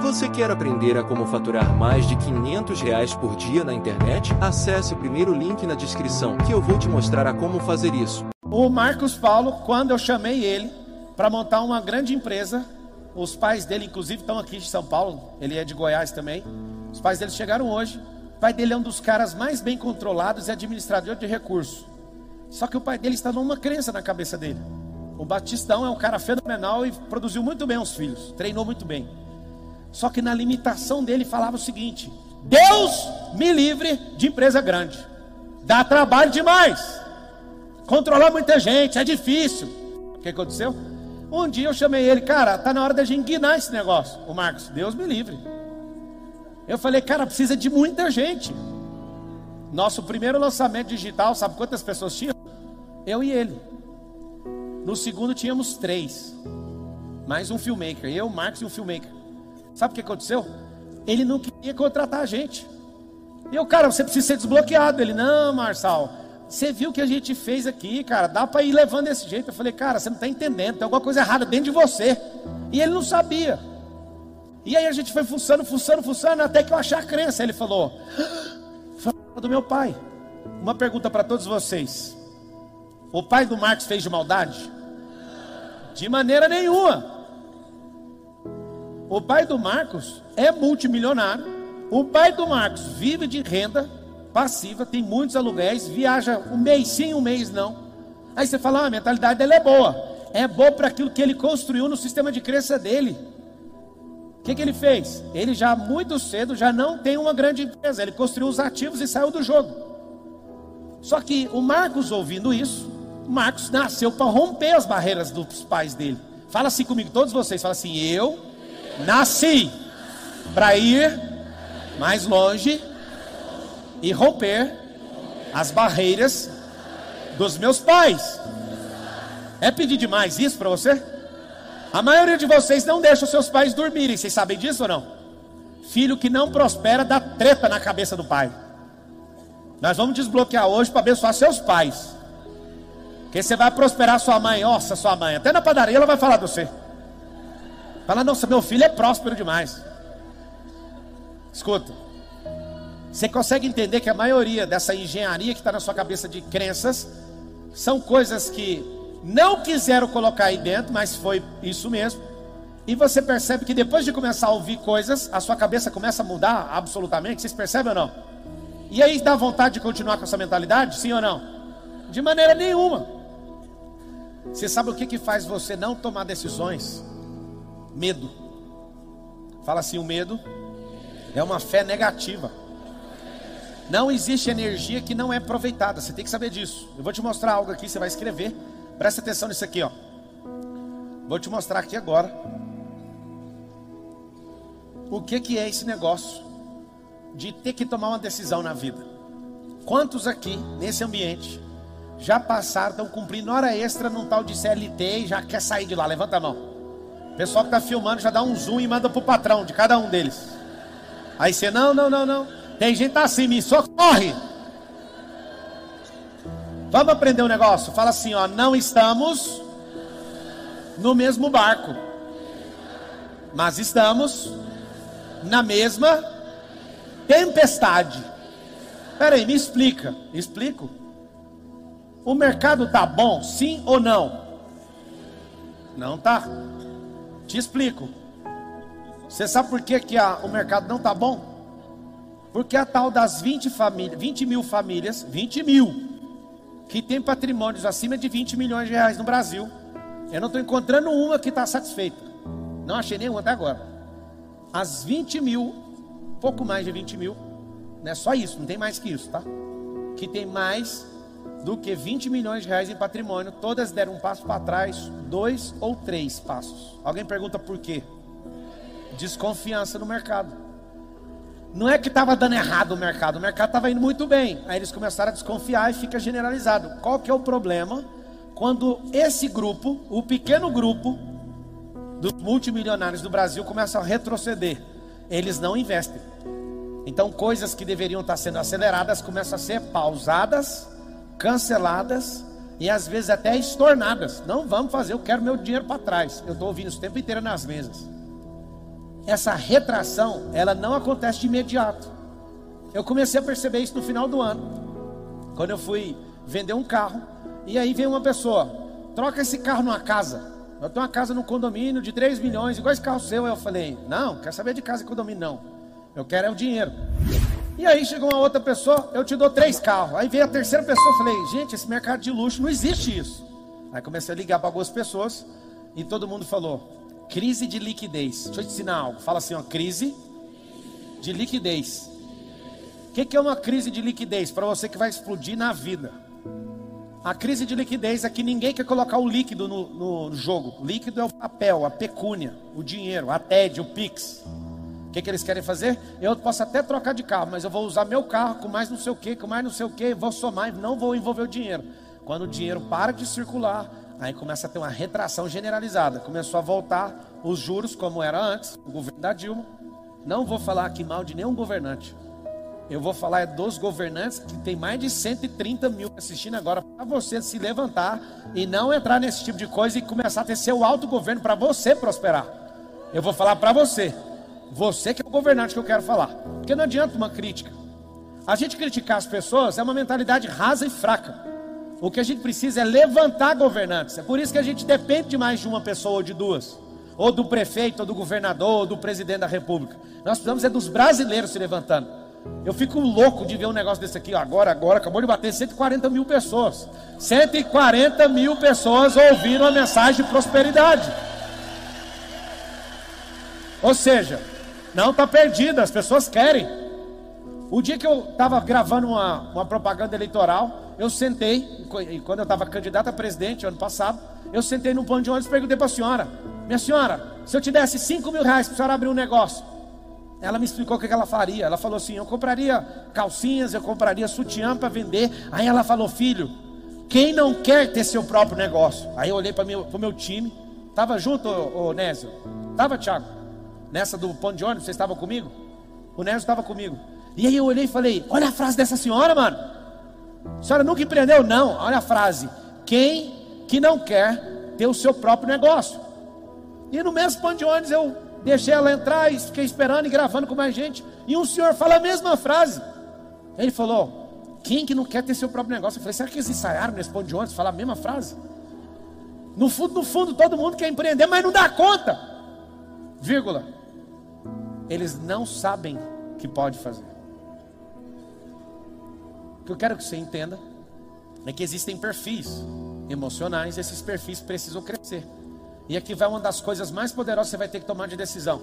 Você quer aprender a como faturar mais de 500 reais por dia na internet? Acesse o primeiro link na descrição que eu vou te mostrar a como fazer isso. O Marcos Paulo, quando eu chamei ele para montar uma grande empresa, os pais dele, inclusive, estão aqui de São Paulo, ele é de Goiás também. Os pais dele chegaram hoje. O pai dele é um dos caras mais bem controlados e administrador de recursos. Só que o pai dele está numa crença na cabeça dele. O Batistão é um cara fenomenal e produziu muito bem os filhos, treinou muito bem. Só que na limitação dele falava o seguinte: Deus me livre de empresa grande. Dá trabalho demais. Controlar muita gente é difícil. O que aconteceu? Um dia eu chamei ele, cara, tá na hora da gente guinar esse negócio. O Marcos, Deus me livre. Eu falei, cara, precisa de muita gente. Nosso primeiro lançamento digital, sabe quantas pessoas tinham? Eu e ele. No segundo tínhamos três. Mais um filmmaker. Eu, Marcos e um filmmaker. Sabe o que aconteceu? Ele não queria contratar a gente. E eu, cara, você precisa ser desbloqueado. Ele, não, Marçal, você viu o que a gente fez aqui, cara, dá para ir levando desse jeito. Eu falei, cara, você não está entendendo, tem alguma coisa errada dentro de você. E ele não sabia. E aí a gente foi fuçando, fuçando, fuçando, até que eu achei a crença. Ele falou, foi do meu pai. Uma pergunta para todos vocês. O pai do Marcos fez de maldade? De maneira nenhuma. O pai do Marcos é multimilionário. O pai do Marcos vive de renda passiva, tem muitos aluguéis, viaja um mês sim, um mês não. Aí você fala, ah, a mentalidade dele é boa. É boa para aquilo que ele construiu no sistema de crença dele. O que, que ele fez? Ele já muito cedo já não tem uma grande empresa. Ele construiu os ativos e saiu do jogo. Só que o Marcos ouvindo isso, Marcos nasceu para romper as barreiras dos pais dele. Fala assim comigo, todos vocês, fala assim: eu Nasci para ir mais longe e romper as barreiras dos meus pais. É pedir demais isso para você? A maioria de vocês não deixa os seus pais dormirem, vocês sabem disso ou não? Filho que não prospera dá treta na cabeça do pai. Nós vamos desbloquear hoje para abençoar seus pais. Que você vai prosperar sua mãe, nossa, sua mãe. Até na padaria ela vai falar de você. Fala, nossa, meu filho é próspero demais. Escuta. Você consegue entender que a maioria dessa engenharia que está na sua cabeça de crenças são coisas que não quiseram colocar aí dentro, mas foi isso mesmo. E você percebe que depois de começar a ouvir coisas, a sua cabeça começa a mudar absolutamente. Vocês percebem ou não? E aí dá vontade de continuar com essa mentalidade? Sim ou não? De maneira nenhuma. Você sabe o que, que faz você não tomar decisões? Medo. Fala assim: o medo é uma fé negativa. Não existe energia que não é aproveitada. Você tem que saber disso. Eu vou te mostrar algo aqui, você vai escrever. Presta atenção nisso aqui, ó. Vou te mostrar aqui agora. O que que é esse negócio de ter que tomar uma decisão na vida? Quantos aqui nesse ambiente já passaram, estão cumprindo hora extra num tal de CLT e já quer sair de lá? Levanta a mão. Pessoal que está filmando já dá um zoom e manda para o patrão de cada um deles. Aí você, não, não, não, não. Tem gente assim, me socorre. Vamos aprender um negócio? Fala assim, ó, não estamos no mesmo barco. Mas estamos na mesma tempestade. Espera aí, me explica. Explico. O mercado tá bom, sim ou não? Não tá. Te explico. Você sabe por que, que a, o mercado não está bom? Porque a tal das 20, famílias, 20 mil famílias, 20 mil, que tem patrimônios acima de 20 milhões de reais no Brasil. Eu não estou encontrando uma que está satisfeita. Não achei nenhuma até agora. As 20 mil, pouco mais de 20 mil, não é só isso, não tem mais que isso, tá? Que tem mais do que 20 milhões de reais em patrimônio, todas deram um passo para trás, dois ou três passos. Alguém pergunta por quê? Desconfiança no mercado. Não é que estava dando errado o mercado, o mercado estava indo muito bem. Aí eles começaram a desconfiar e fica generalizado. Qual que é o problema? Quando esse grupo, o pequeno grupo dos multimilionários do Brasil começa a retroceder, eles não investem. Então coisas que deveriam estar sendo aceleradas começam a ser pausadas canceladas e às vezes até estornadas. Não vamos fazer, eu quero meu dinheiro para trás. Eu estou ouvindo isso o tempo inteiro nas mesas. essa retração, ela não acontece de imediato. Eu comecei a perceber isso no final do ano, quando eu fui vender um carro, e aí vem uma pessoa, troca esse carro numa casa. Eu tenho uma casa no condomínio de 3 milhões, igual esse carro seu. Eu falei, não, quer saber de casa e condomínio, não. Eu quero é o dinheiro. E aí chegou uma outra pessoa, eu te dou três carros. Aí veio a terceira pessoa, falei, gente, esse mercado de luxo não existe isso. Aí comecei a ligar para algumas pessoas e todo mundo falou, crise de liquidez. Deixa eu te ensinar algo. Fala assim, ó, crise de liquidez. O que, que é uma crise de liquidez? Para você que vai explodir na vida. A crise de liquidez é que ninguém quer colocar o líquido no, no jogo. O líquido é o papel, a pecúnia, o dinheiro, a TED, o PIX. O que, que eles querem fazer? Eu posso até trocar de carro, mas eu vou usar meu carro com mais não sei o que, com mais não sei o que, vou somar não vou envolver o dinheiro. Quando o dinheiro para de circular, aí começa a ter uma retração generalizada. Começou a voltar os juros como era antes, o governo da Dilma. Não vou falar aqui mal de nenhum governante. Eu vou falar é dos governantes que tem mais de 130 mil assistindo agora para você se levantar e não entrar nesse tipo de coisa e começar a ter seu autogoverno para você prosperar. Eu vou falar para você. Você que é o governante que eu quero falar. Porque não adianta uma crítica. A gente criticar as pessoas é uma mentalidade rasa e fraca. O que a gente precisa é levantar governantes. É por isso que a gente depende de mais de uma pessoa ou de duas. Ou do prefeito, ou do governador, ou do presidente da república. Nós precisamos é dos brasileiros se levantando. Eu fico louco de ver um negócio desse aqui. Agora, agora, acabou de bater 140 mil pessoas. 140 mil pessoas ouviram a mensagem de prosperidade. Ou seja, não está perdida, as pessoas querem. O dia que eu estava gravando uma, uma propaganda eleitoral, eu sentei, e quando eu estava candidato a presidente ano passado, eu sentei no pão de ônibus e perguntei para a senhora: Minha senhora, se eu te desse 5 mil reais para a senhora abrir um negócio, ela me explicou o que ela faria. Ela falou assim: eu compraria calcinhas, eu compraria sutiã para vender. Aí ela falou: filho, quem não quer ter seu próprio negócio? Aí eu olhei para o meu time. Estava junto, o, o Nésio? Estava, Thiago? Nessa do ponto de ônibus, você estava comigo? O Nésio estava comigo. E aí eu olhei e falei: olha a frase dessa senhora, mano. A senhora nunca empreendeu? Não. Olha a frase: quem que não quer ter o seu próprio negócio? E no mesmo ponto de ônibus eu Deixei ela entrar e fiquei esperando e gravando com mais gente. E um senhor fala a mesma frase. Ele falou: Quem que não quer ter seu próprio negócio? Eu falei: Será que eles ensaiaram nesse ponto de ônibus falar a mesma frase? No fundo, no fundo, todo mundo quer empreender, mas não dá conta. Vírgula. Eles não sabem que pode fazer. O que eu quero que você entenda é que existem perfis emocionais, esses perfis precisam crescer. E aqui vai uma das coisas mais poderosas que você vai ter que tomar de decisão.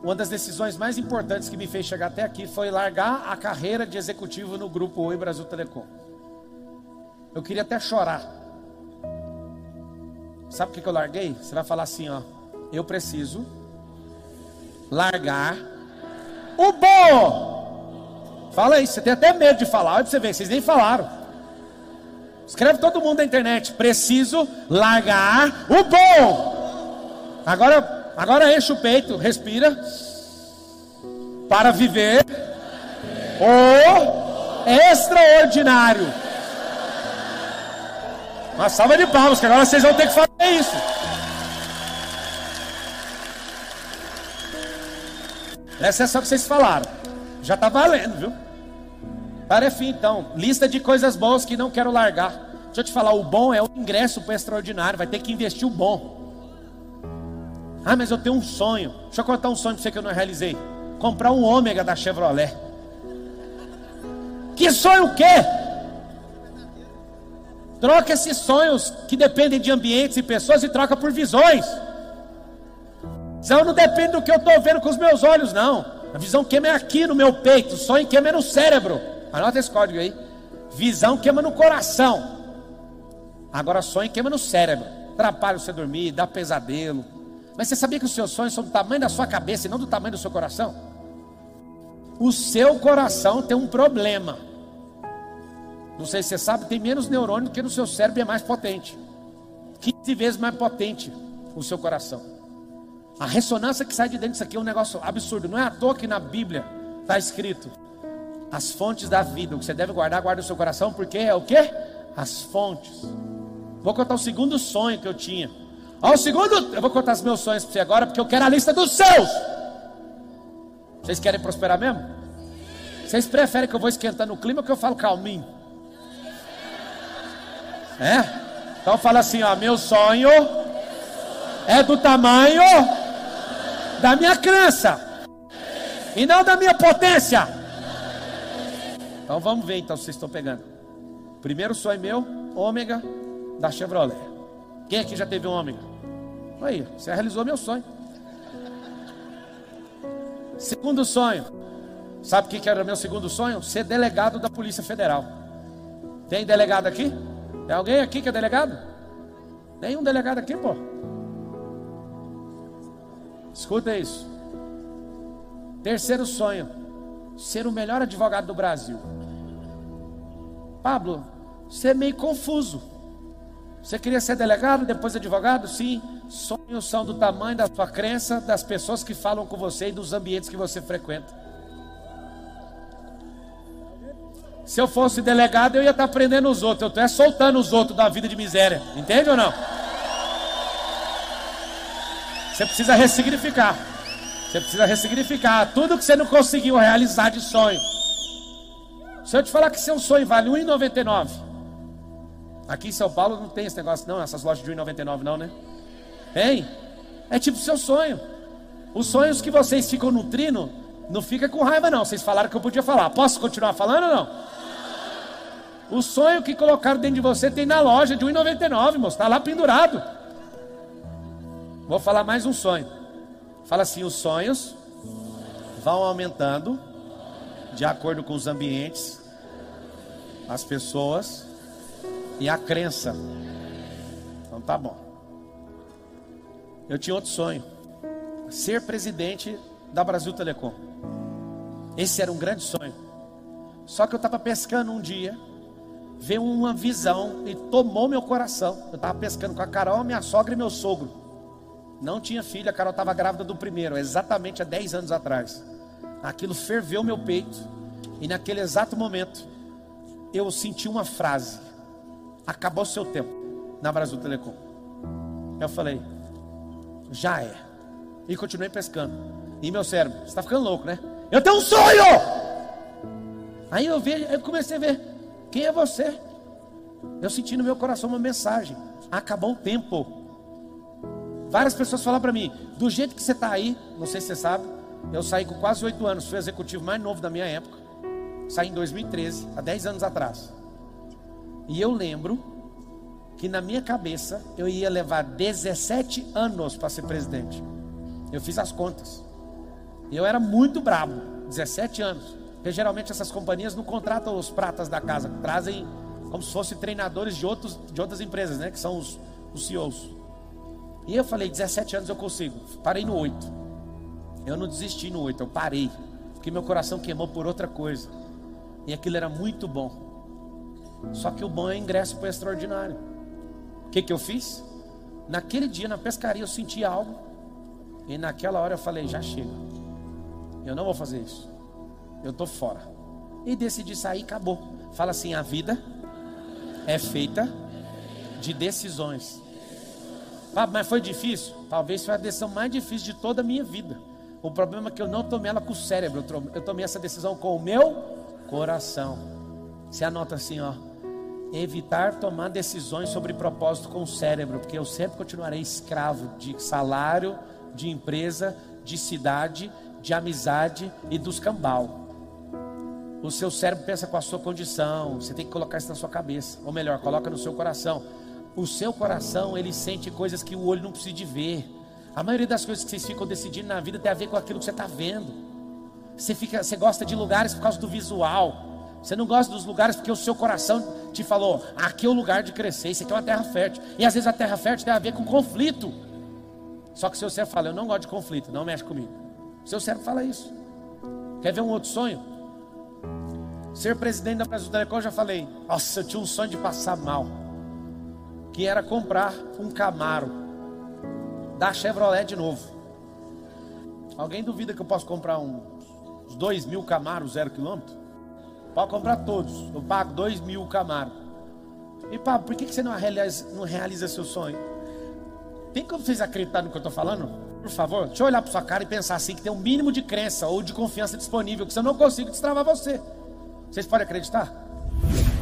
Uma das decisões mais importantes que me fez chegar até aqui foi largar a carreira de executivo no grupo Oi Brasil Telecom. Eu queria até chorar. Sabe o que eu larguei? Você vai falar assim, ó. Eu preciso largar o bom. Fala aí, você tem até medo de falar. Olha pra você ver, vocês nem falaram. Escreve todo mundo na internet. Preciso largar o bom. Agora, agora enche o peito, respira. Para viver o extraordinário. Uma salva de palmas, que agora vocês vão ter que fazer isso. Essa é só que vocês falaram. Já está valendo, viu? Tarefa então, lista de coisas boas que não quero largar. Deixa eu te falar, o bom é o ingresso para o extraordinário, vai ter que investir o bom. Ah, mas eu tenho um sonho. Deixa eu contar um sonho para você que eu não realizei. Comprar um ômega da Chevrolet. Que sonho o quê? Troca esses sonhos que dependem de ambientes e pessoas e troca por visões. Visão não depende do que eu estou vendo com os meus olhos, não. A visão queima é aqui no meu peito, o sonho queima é no cérebro. Anota esse código aí. Visão queima no coração. Agora sonho queima no cérebro. Atrapalha você dormir, dá pesadelo. Mas você sabia que os seus sonhos são do tamanho da sua cabeça e não do tamanho do seu coração? O seu coração tem um problema. Não sei se você sabe, tem menos neurônio que no seu cérebro e é mais potente. 15 vezes mais potente o seu coração. A ressonância que sai de dentro disso aqui é um negócio absurdo. Não é à toa que na Bíblia está escrito as fontes da vida. O que você deve guardar, guarda no seu coração, porque é o que? As fontes. Vou contar o segundo sonho que eu tinha. Ó, o segundo, eu vou contar os meus sonhos para você agora, porque eu quero a lista dos seus. Vocês querem prosperar mesmo? Vocês preferem que eu vou esquentando o clima ou que eu falo calminho? É? Então fala assim, ó, meu sonho é do tamanho da minha crença e não da minha potência. Então vamos ver então se vocês estão pegando. Primeiro sonho meu, ômega da Chevrolet. Quem aqui já teve um ômega? Aí, você realizou meu sonho. Segundo sonho. Sabe o que era meu segundo sonho? Ser delegado da Polícia Federal. Tem delegado aqui? Tem alguém aqui que é delegado? Nenhum delegado aqui, pô. Escuta isso. Terceiro sonho: ser o melhor advogado do Brasil. Pablo, você é meio confuso. Você queria ser delegado, depois advogado? Sim. Sonhos são do tamanho da sua crença, das pessoas que falam com você e dos ambientes que você frequenta. Se eu fosse delegado, eu ia estar prendendo os outros. Eu estou é soltando os outros da vida de miséria. Entende ou não? Você precisa ressignificar. Você precisa ressignificar tudo que você não conseguiu realizar de sonho. Se eu te falar que seu sonho vale R$1,99. Aqui em São Paulo não tem esse negócio, não, essas lojas de 1,99 não, né? Tem. É tipo seu sonho. Os sonhos que vocês ficam nutrindo, não fica com raiva não. Vocês falaram que eu podia falar. Posso continuar falando ou não? O sonho que colocaram dentro de você tem na loja de 1,99, moço. Está lá pendurado. Vou falar mais um sonho. Fala assim: os sonhos vão aumentando de acordo com os ambientes, as pessoas e a crença. Então tá bom. Eu tinha outro sonho: ser presidente da Brasil Telecom. Esse era um grande sonho. Só que eu estava pescando um dia, veio uma visão e tomou meu coração. Eu estava pescando com a Carol, minha sogra e meu sogro. Não tinha filho, a Carol estava grávida do primeiro, exatamente há 10 anos atrás. Aquilo ferveu meu peito. E naquele exato momento, eu senti uma frase acabou seu tempo na Brasil Telecom. Eu falei, já é. E continuei pescando. E meu cérebro, você está ficando louco, né? Eu tenho um sonho! Aí eu, vi, eu comecei a ver, quem é você? Eu senti no meu coração uma mensagem. Acabou o tempo. Várias pessoas falaram para mim, do jeito que você está aí, não sei se você sabe, eu saí com quase oito anos, fui executivo mais novo da minha época. Saí em 2013, há 10 anos atrás. E eu lembro que na minha cabeça eu ia levar 17 anos para ser presidente. Eu fiz as contas. Eu era muito brabo, 17 anos. Porque geralmente essas companhias não contratam os pratas da casa, trazem como se fossem treinadores de, outros, de outras empresas, né? Que são os, os CEOs. E eu falei, 17 anos eu consigo. Parei no 8. Eu não desisti no 8, eu parei. Porque meu coração queimou por outra coisa. E aquilo era muito bom. Só que o bom é ingresso para o extraordinário. O que, que eu fiz? Naquele dia na pescaria eu senti algo. E naquela hora eu falei: já chega. Eu não vou fazer isso. Eu estou fora. E decidi sair acabou. Fala assim: a vida é feita de decisões. Ah, mas foi difícil? Talvez foi a decisão mais difícil de toda a minha vida. O problema é que eu não tomei ela com o cérebro, eu tomei essa decisão com o meu coração. Você anota assim, ó evitar tomar decisões sobre propósito com o cérebro, porque eu sempre continuarei escravo de salário, de empresa, de cidade, de amizade e dos cambal. O seu cérebro pensa com a sua condição, você tem que colocar isso na sua cabeça, ou melhor, coloca no seu coração. O seu coração, ele sente coisas que o olho não precisa de ver. A maioria das coisas que vocês ficam decidindo na vida tem a ver com aquilo que você está vendo. Você, fica, você gosta de lugares por causa do visual. Você não gosta dos lugares porque o seu coração te falou: aqui é o lugar de crescer, isso aqui é uma terra fértil. E às vezes a terra fértil tem a ver com conflito. Só que o seu cérebro fala: eu não gosto de conflito, não mexe comigo. Seu cérebro fala isso. Quer ver um outro sonho? Ser presidente da Brasil Telecom, eu já falei. Nossa, eu tinha um sonho de passar mal. Que era comprar um Camaro da Chevrolet de novo. Alguém duvida que eu posso comprar um, uns dois mil Camaros zero quilômetro? Pode comprar todos. Eu pago dois mil Camaro. E Pablo, por que você não realiza, não realiza seu sonho? Tem como vocês acreditar no que eu estou falando? Por favor, deixa eu olhar para sua cara e pensar assim que tem um mínimo de crença ou de confiança disponível, que se eu não consigo destravar você. Vocês podem acreditar?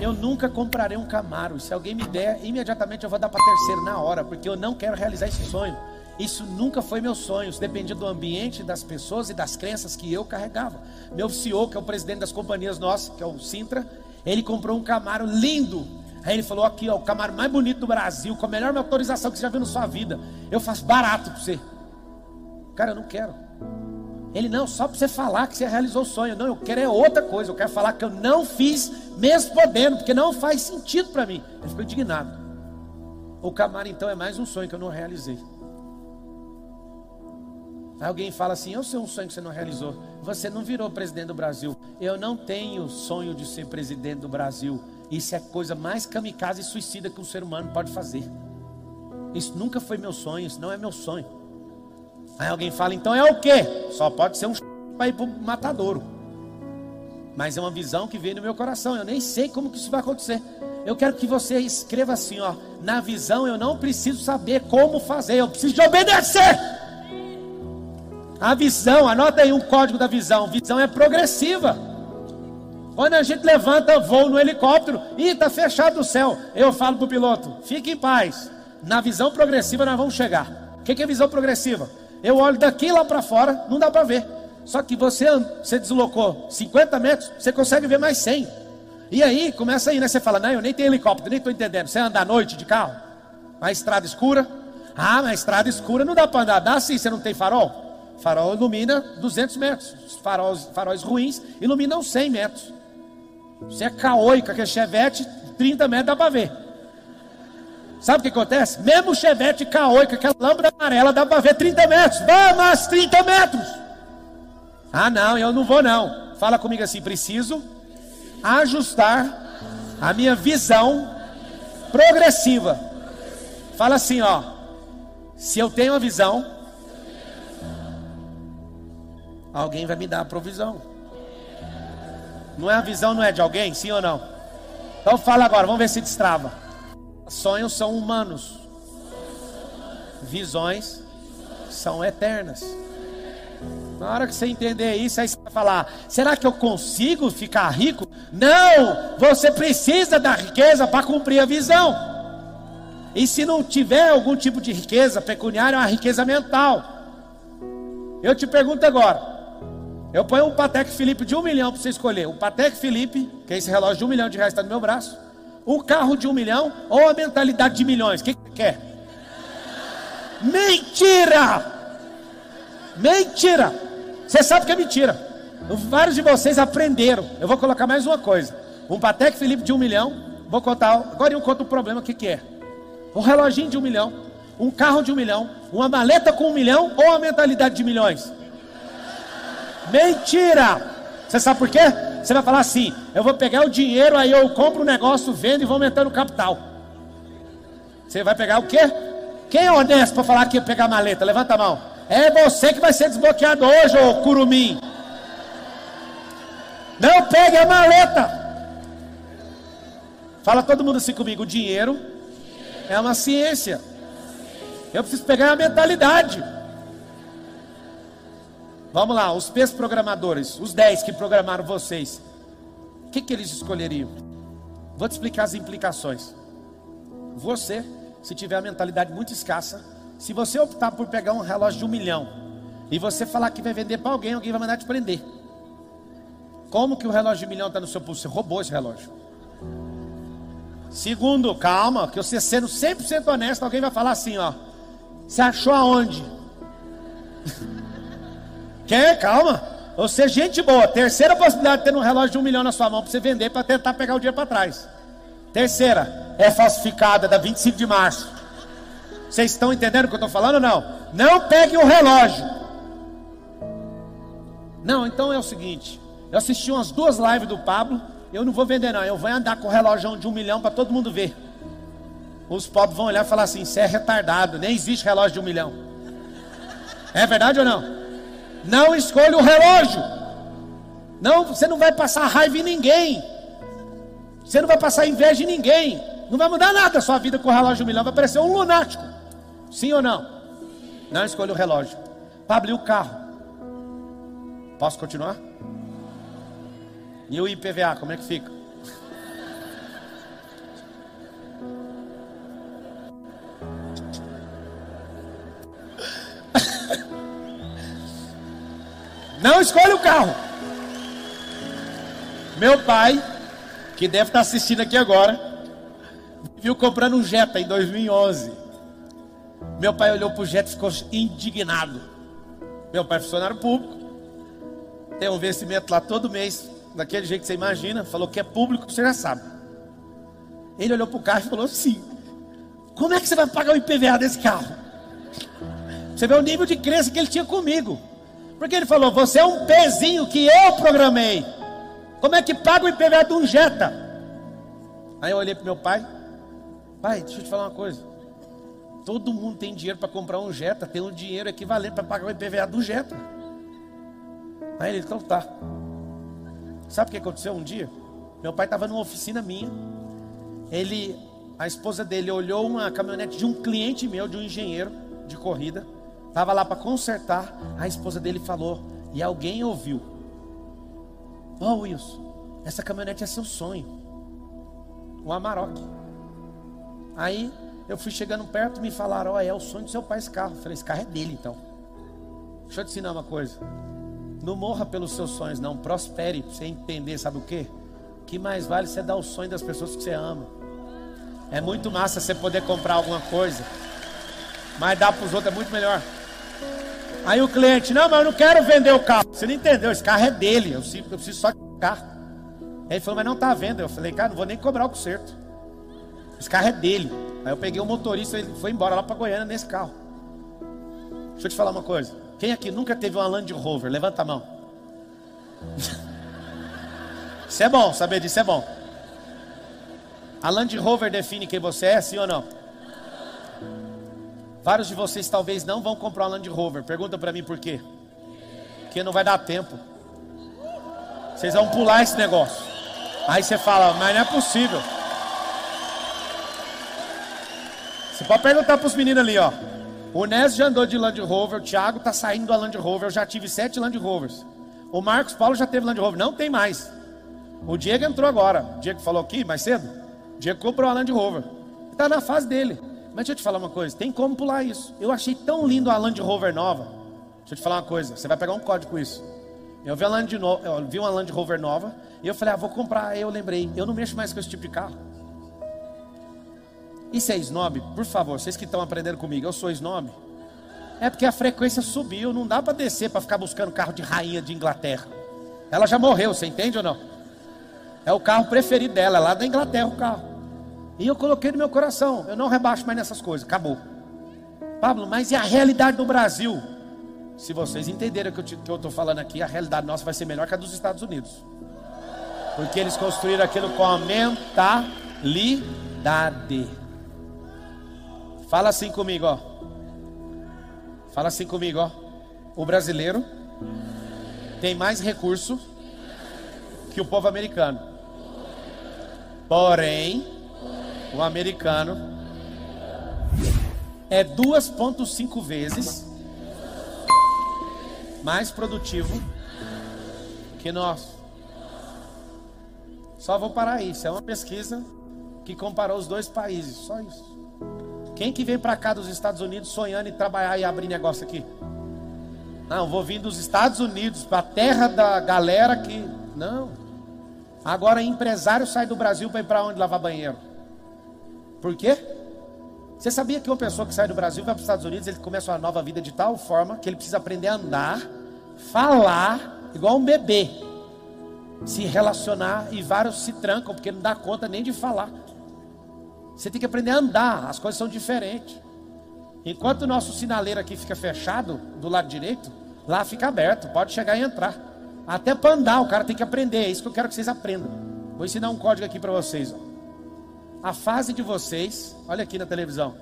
Eu nunca comprarei um Camaro. Se alguém me der, imediatamente eu vou dar para terceiro na hora, porque eu não quero realizar esse sonho. Isso nunca foi meu sonho. Isso dependia do ambiente, das pessoas e das crenças que eu carregava. Meu CEO, que é o presidente das companhias nossas, que é o Sintra, ele comprou um Camaro lindo. Aí ele falou: aqui, ó, o Camaro mais bonito do Brasil, com a melhor motorização que você já viu na sua vida. Eu faço barato para você. Cara, eu não quero. Ele, não, só para você falar que você realizou o sonho. Não, eu quero é outra coisa. Eu quero falar que eu não fiz, mesmo podendo, porque não faz sentido para mim. Ele ficou indignado. O Camaro, então, é mais um sonho que eu não realizei. Aí alguém fala assim: Eu sei um sonho que você não realizou. Você não virou presidente do Brasil. Eu não tenho sonho de ser presidente do Brasil. Isso é a coisa mais kamikaze e suicida que um ser humano pode fazer. Isso nunca foi meu sonho, isso não é meu sonho. Aí alguém fala, então é o quê? Só pode ser um para ir para o matadouro. Mas é uma visão que veio no meu coração. Eu nem sei como que isso vai acontecer. Eu quero que você escreva assim, ó. Na visão eu não preciso saber como fazer, eu preciso de obedecer. A visão, anota aí um código da visão. Visão é progressiva. Quando a gente levanta voo no helicóptero, e está fechado o céu, eu falo para o piloto: fique em paz. Na visão progressiva nós vamos chegar. O que é visão progressiva? Eu olho daqui lá para fora, não dá para ver. Só que você, você deslocou 50 metros, você consegue ver mais 100. E aí começa aí, né? Você fala, não, eu nem tenho helicóptero, nem estou entendendo. Você anda à noite de carro? A estrada escura? Ah, na estrada escura não dá para andar. Dá sim, você não tem farol? Farol ilumina 200 metros. Faróis, faróis ruins iluminam 100 metros. Você é caoica, que é chevette, 30 metros dá para ver. Sabe o que acontece? Mesmo chevette caoica, aquela lâmpada amarela, dá para ver 30 metros. Vamos, 30 metros. Ah, não, eu não vou não. Fala comigo assim, preciso ajustar a minha visão progressiva. Fala assim, ó. Se eu tenho uma visão, alguém vai me dar a provisão. Não é a visão, não é de alguém? Sim ou não? Então fala agora, vamos ver se destrava. Sonhos são humanos, visões são eternas. Na hora que você entender isso, aí você vai falar: será que eu consigo ficar rico? Não! Você precisa da riqueza para cumprir a visão. E se não tiver algum tipo de riqueza pecuniária, é uma riqueza mental. Eu te pergunto agora: eu ponho um Patek Felipe de um milhão para você escolher. O Patek Felipe, que é esse relógio de um milhão de reais está no meu braço. Um carro de um milhão ou a mentalidade de milhões? O que, que quer? Mentira! Mentira! Você sabe que é mentira. Vários de vocês aprenderam. Eu vou colocar mais uma coisa. Um Patek Felipe de um milhão. Vou contar. Agora eu conto o problema. O que, que é? Um reloginho de um milhão. Um carro de um milhão. Uma maleta com um milhão ou a mentalidade de milhões? Mentira! Você sabe por quê? Você vai falar assim: eu vou pegar o dinheiro, aí eu compro o um negócio, vendo e vou aumentando o capital. Você vai pegar o quê? Quem é honesto para falar que ia pegar a maleta? Levanta a mão. É você que vai ser desbloqueado hoje, ô curumim. Não pegue a maleta. Fala todo mundo assim comigo: o dinheiro é uma ciência. Eu preciso pegar a mentalidade. Vamos lá, os P's programadores, os 10 que programaram vocês. O que, que eles escolheriam? Vou te explicar as implicações. Você, se tiver a mentalidade muito escassa, se você optar por pegar um relógio de um milhão e você falar que vai vender para alguém, alguém vai mandar te prender. Como que o relógio de um milhão está no seu pulso? Você roubou esse relógio. Segundo, calma, que você sendo 100% honesto, alguém vai falar assim, ó. Você achou aonde? Quer? Calma. Você, gente boa. Terceira possibilidade de ter um relógio de um milhão na sua mão para você vender para tentar pegar o dinheiro para trás. Terceira, é falsificada da 25 de março. Vocês estão entendendo o que eu estou falando ou não? Não pegue o relógio. Não, então é o seguinte. Eu assisti umas duas lives do Pablo. Eu não vou vender, não. Eu vou andar com o relógio de um milhão para todo mundo ver. Os pobres vão olhar e falar assim: você é retardado, nem existe relógio de um milhão. É verdade ou não? Não escolha o relógio. Não, você não vai passar raiva em ninguém. Você não vai passar inveja em ninguém. Não vai mudar nada a sua vida com o relógio milhão. Vai parecer um lunático. Sim ou não? Não escolha o relógio. Pablo, e o carro? Posso continuar? E o IPVA, como é que fica? Não escolhe o carro. Meu pai, que deve estar assistindo aqui agora, viu comprando um Jetta em 2011. Meu pai olhou para o Jetta e ficou indignado. Meu pai é funcionário público, tem um vencimento lá todo mês, daquele jeito que você imagina. Falou que é público, você já sabe. Ele olhou para o carro e falou assim: Como é que você vai pagar o IPVA desse carro? Você vê o nível de crença que ele tinha comigo. Porque ele falou: Você é um pezinho que eu programei. Como é que paga o IPVA de um Jetta? Aí eu olhei para meu pai: Pai, deixa eu te falar uma coisa. Todo mundo tem dinheiro para comprar um Jetta, tem um dinheiro equivalente para pagar o IPVA do Jetta. Aí ele, então tá. Sabe o que aconteceu um dia? Meu pai estava numa oficina minha. Ele, a esposa dele olhou uma caminhonete de um cliente meu, de um engenheiro de corrida. Estava lá para consertar. A esposa dele falou, e alguém ouviu: Ó oh, Wilson, essa caminhonete é seu sonho. Um Amarok. Aí eu fui chegando perto, me falaram: Ó, oh, é o sonho do seu pai esse carro. Eu falei: Esse carro é dele então. Deixa eu te ensinar uma coisa. Não morra pelos seus sonhos, não. Prospere para você entender, sabe o que? que mais vale você dar o sonho das pessoas que você ama. É muito massa você poder comprar alguma coisa, mas dar para os outros é muito melhor. Aí o cliente, não, mas eu não quero vender o carro. Você não entendeu, esse carro é dele, eu preciso, preciso só de carro. Aí ele falou, mas não está vendo. Eu falei, cara, não vou nem cobrar o conserto. Esse carro é dele. Aí eu peguei o motorista, ele foi embora lá para Goiânia nesse carro. Deixa eu te falar uma coisa. Quem aqui nunca teve uma Land Rover? Levanta a mão. Isso é bom, saber disso é bom. A Land Rover define quem você é, sim ou não? Vários de vocês talvez não vão comprar uma Land Rover. Pergunta para mim por quê? Porque não vai dar tempo. Vocês vão pular esse negócio. Aí você fala, mas não é possível. Você pode perguntar para os meninos ali, ó. O Nés já andou de Land Rover, o Thiago está saindo da Land Rover, eu já tive sete Land Rovers. O Marcos Paulo já teve Land Rover, não tem mais. O Diego entrou agora, o Diego falou aqui mais cedo. O Diego comprou a Land Rover. Está na fase dele. Mas deixa eu te falar uma coisa, tem como pular isso. Eu achei tão lindo a Land Rover nova. Deixa eu te falar uma coisa, você vai pegar um código com isso. Eu vi, Land no... eu vi uma Land Rover nova e eu falei, ah, vou comprar. Aí eu lembrei, eu não mexo mais com esse tipo de carro. Isso é snob? Por favor, vocês que estão aprendendo comigo, eu sou snob? É porque a frequência subiu, não dá para descer para ficar buscando carro de rainha de Inglaterra. Ela já morreu, você entende ou não? É o carro preferido dela, é lá da Inglaterra o carro. E eu coloquei no meu coração, eu não rebaixo mais nessas coisas, acabou. Pablo, mas e a realidade do Brasil? Se vocês entenderem o que eu estou falando aqui, a realidade nossa vai ser melhor que a dos Estados Unidos. Porque eles construíram aquilo com a mentalidade. Fala assim comigo, ó. Fala assim comigo, ó. O brasileiro tem mais recurso que o povo americano. Porém, o americano é 2,5 vezes mais produtivo que nós. Só vou parar. Isso é uma pesquisa que comparou os dois países. Só isso. Quem que vem para cá dos Estados Unidos sonhando em trabalhar e abrir negócio aqui? Não, vou vir dos Estados Unidos para a terra da galera que. Não. Agora empresário sai do Brasil para ir para onde lavar banheiro? Por quê? Você sabia que uma pessoa que sai do Brasil vai para os Estados Unidos, ele começa uma nova vida de tal forma que ele precisa aprender a andar, falar, igual um bebê, se relacionar e vários se trancam porque não dá conta nem de falar. Você tem que aprender a andar, as coisas são diferentes. Enquanto o nosso sinaleiro aqui fica fechado, do lado direito, lá fica aberto, pode chegar e entrar. Até para andar, o cara tem que aprender, é isso que eu quero que vocês aprendam. Vou ensinar um código aqui para vocês. Ó. A fase de vocês, olha aqui na televisão.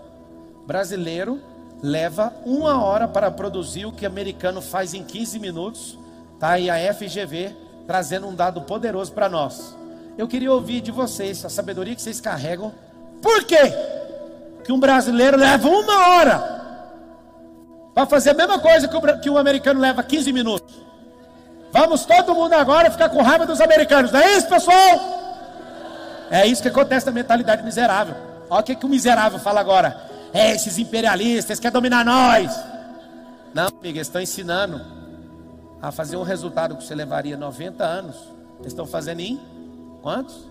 Brasileiro leva uma hora para produzir o que americano faz em 15 minutos. Tá aí a FGV trazendo um dado poderoso para nós. Eu queria ouvir de vocês a sabedoria que vocês carregam por quê? Que um brasileiro leva uma hora para fazer a mesma coisa que o, que o americano leva 15 minutos. Vamos todo mundo agora ficar com raiva dos americanos, não é isso, pessoal? É isso que acontece na mentalidade miserável. Olha o que, que o miserável fala agora. É, esses imperialistas querem dominar nós. Não, amiga, eles estão ensinando a fazer um resultado que você levaria 90 anos. Eles estão fazendo em quantos?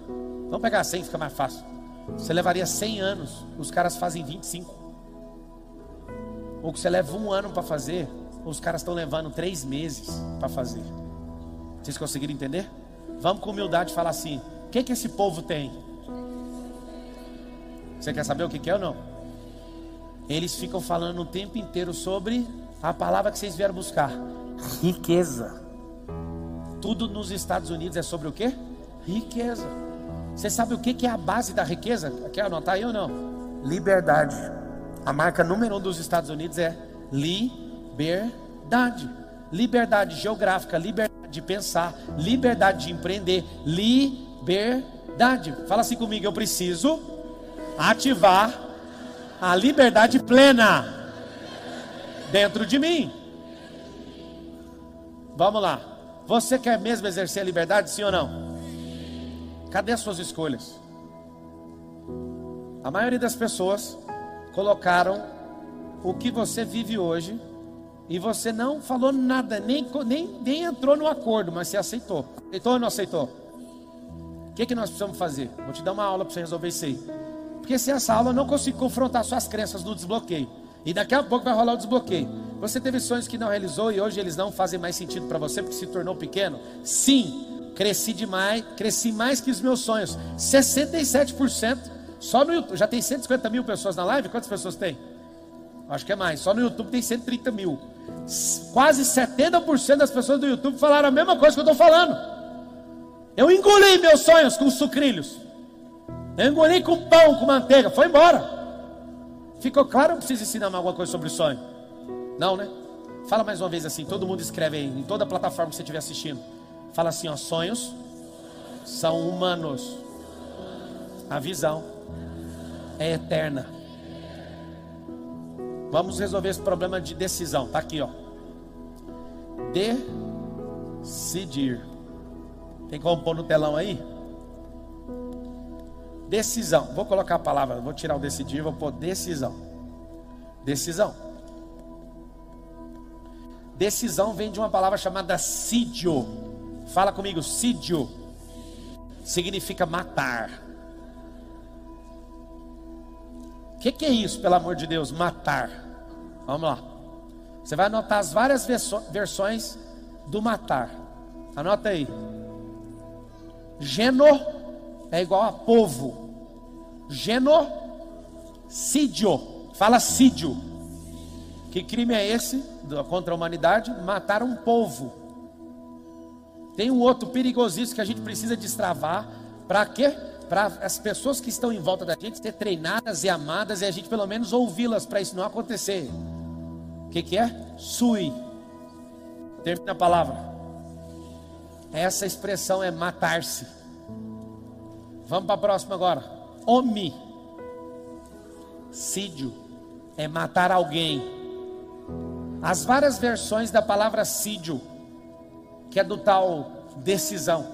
Vamos pegar 100, fica mais fácil. Você levaria 100 anos, os caras fazem 25. Ou que você leva um ano para fazer, os caras estão levando três meses para fazer. Vocês conseguiram entender? Vamos com humildade falar assim: o que, que esse povo tem? Você quer saber o que, que é ou não? Eles ficam falando o tempo inteiro sobre a palavra que vocês vieram buscar: riqueza. Tudo nos Estados Unidos é sobre o que? Riqueza. Você sabe o que, que é a base da riqueza? Quer anotar aí ou não? Liberdade. A marca número um dos Estados Unidos é liberdade. Liberdade geográfica, liberdade de pensar, liberdade de empreender, liberdade. Fala assim comigo, eu preciso ativar a liberdade plena dentro de mim. Vamos lá. Você quer mesmo exercer a liberdade, sim ou não? Cadê as suas escolhas? A maioria das pessoas colocaram o que você vive hoje e você não falou nada, nem, nem, nem entrou no acordo, mas você aceitou. Aceitou ou não aceitou? O que, que nós precisamos fazer? Vou te dar uma aula para você resolver isso aí. Porque se essa aula não conseguir confrontar suas crenças no desbloqueio, e daqui a pouco vai rolar o desbloqueio. Você teve sonhos que não realizou e hoje eles não fazem mais sentido para você porque se tornou pequeno? Sim, cresci demais, cresci mais que os meus sonhos. 67% só no YouTube. Já tem 150 mil pessoas na live? Quantas pessoas tem? Acho que é mais. Só no YouTube tem 130 mil. Quase 70% das pessoas do YouTube falaram a mesma coisa que eu estou falando. Eu engoli meus sonhos com sucrilhos. Eu engoli com pão, com manteiga. Foi embora. Ficou claro? Não preciso ensinar mais alguma coisa sobre sonho? Não, né? Fala mais uma vez assim. Todo mundo escreve aí, em toda plataforma que você estiver assistindo. Fala assim: ó, sonhos são humanos. A visão é eterna. Vamos resolver esse problema de decisão. Tá aqui, ó. Decidir. Tem como pôr no telão aí? Decisão. Vou colocar a palavra, vou tirar o decidir, vou pôr decisão. Decisão. Decisão vem de uma palavra chamada sídio. Fala comigo, sídio. Significa matar. O que, que é isso, pelo amor de Deus? Matar. Vamos lá. Você vai anotar as várias versões do matar. Anota aí. Geno é igual a povo. Genocídio. Fala sídio. Que crime é esse contra a humanidade? Matar um povo. Tem um outro perigosíssimo que a gente precisa destravar. Para quê? Para as pessoas que estão em volta da gente ser treinadas e amadas e a gente pelo menos ouvi-las para isso não acontecer. O que, que é? Sui. Termina a palavra. Essa expressão é matar-se. Vamos para a próxima agora. Homicídio é matar alguém. As várias versões da palavra sídio, que é do tal decisão.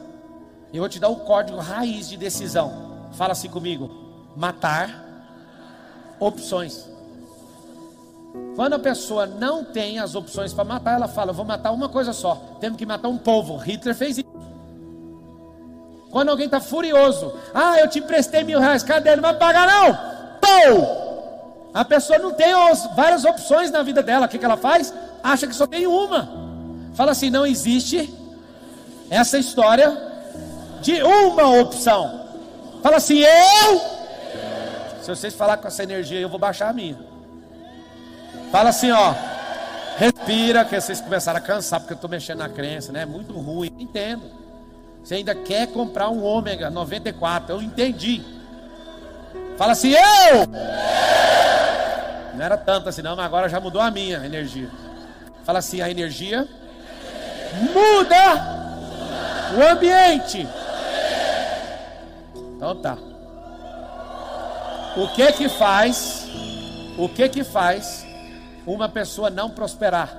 Eu vou te dar o código raiz de decisão. Fala assim comigo: matar opções. Quando a pessoa não tem as opções para matar, ela fala: vou matar uma coisa só. Temos que matar um povo. Hitler fez isso. Quando alguém está furioso, ah, eu te emprestei mil reais, cadê? Não vai pagar, não? Pou! A pessoa não tem várias opções na vida dela. O que, que ela faz? Acha que só tem uma. Fala assim: não existe essa história de uma opção. Fala assim: eu. Se vocês falar com essa energia, eu vou baixar a minha. Fala assim, ó. Respira, que vocês começaram a cansar, porque eu estou mexendo na crença, né? É muito ruim. Entendo. Você ainda quer comprar um ômega 94. Eu entendi. Fala assim, eu! Não era tanto assim, não, mas agora já mudou a minha energia. Fala assim, a energia muda o ambiente. Então tá. O que que faz? O que que faz uma pessoa não prosperar?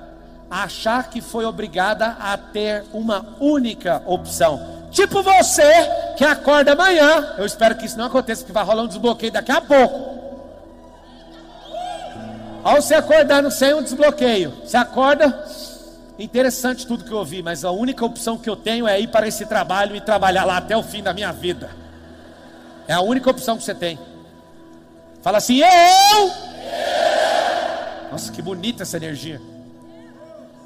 Achar que foi obrigada a ter uma única opção. Tipo você que acorda amanhã. Eu espero que isso não aconteça, porque vai rolar um desbloqueio daqui a pouco. Ao você acordar sem um desbloqueio, você acorda, interessante tudo que eu ouvi, mas a única opção que eu tenho é ir para esse trabalho e trabalhar lá até o fim da minha vida. É a única opção que você tem. Fala assim, eu. Nossa, que bonita essa energia.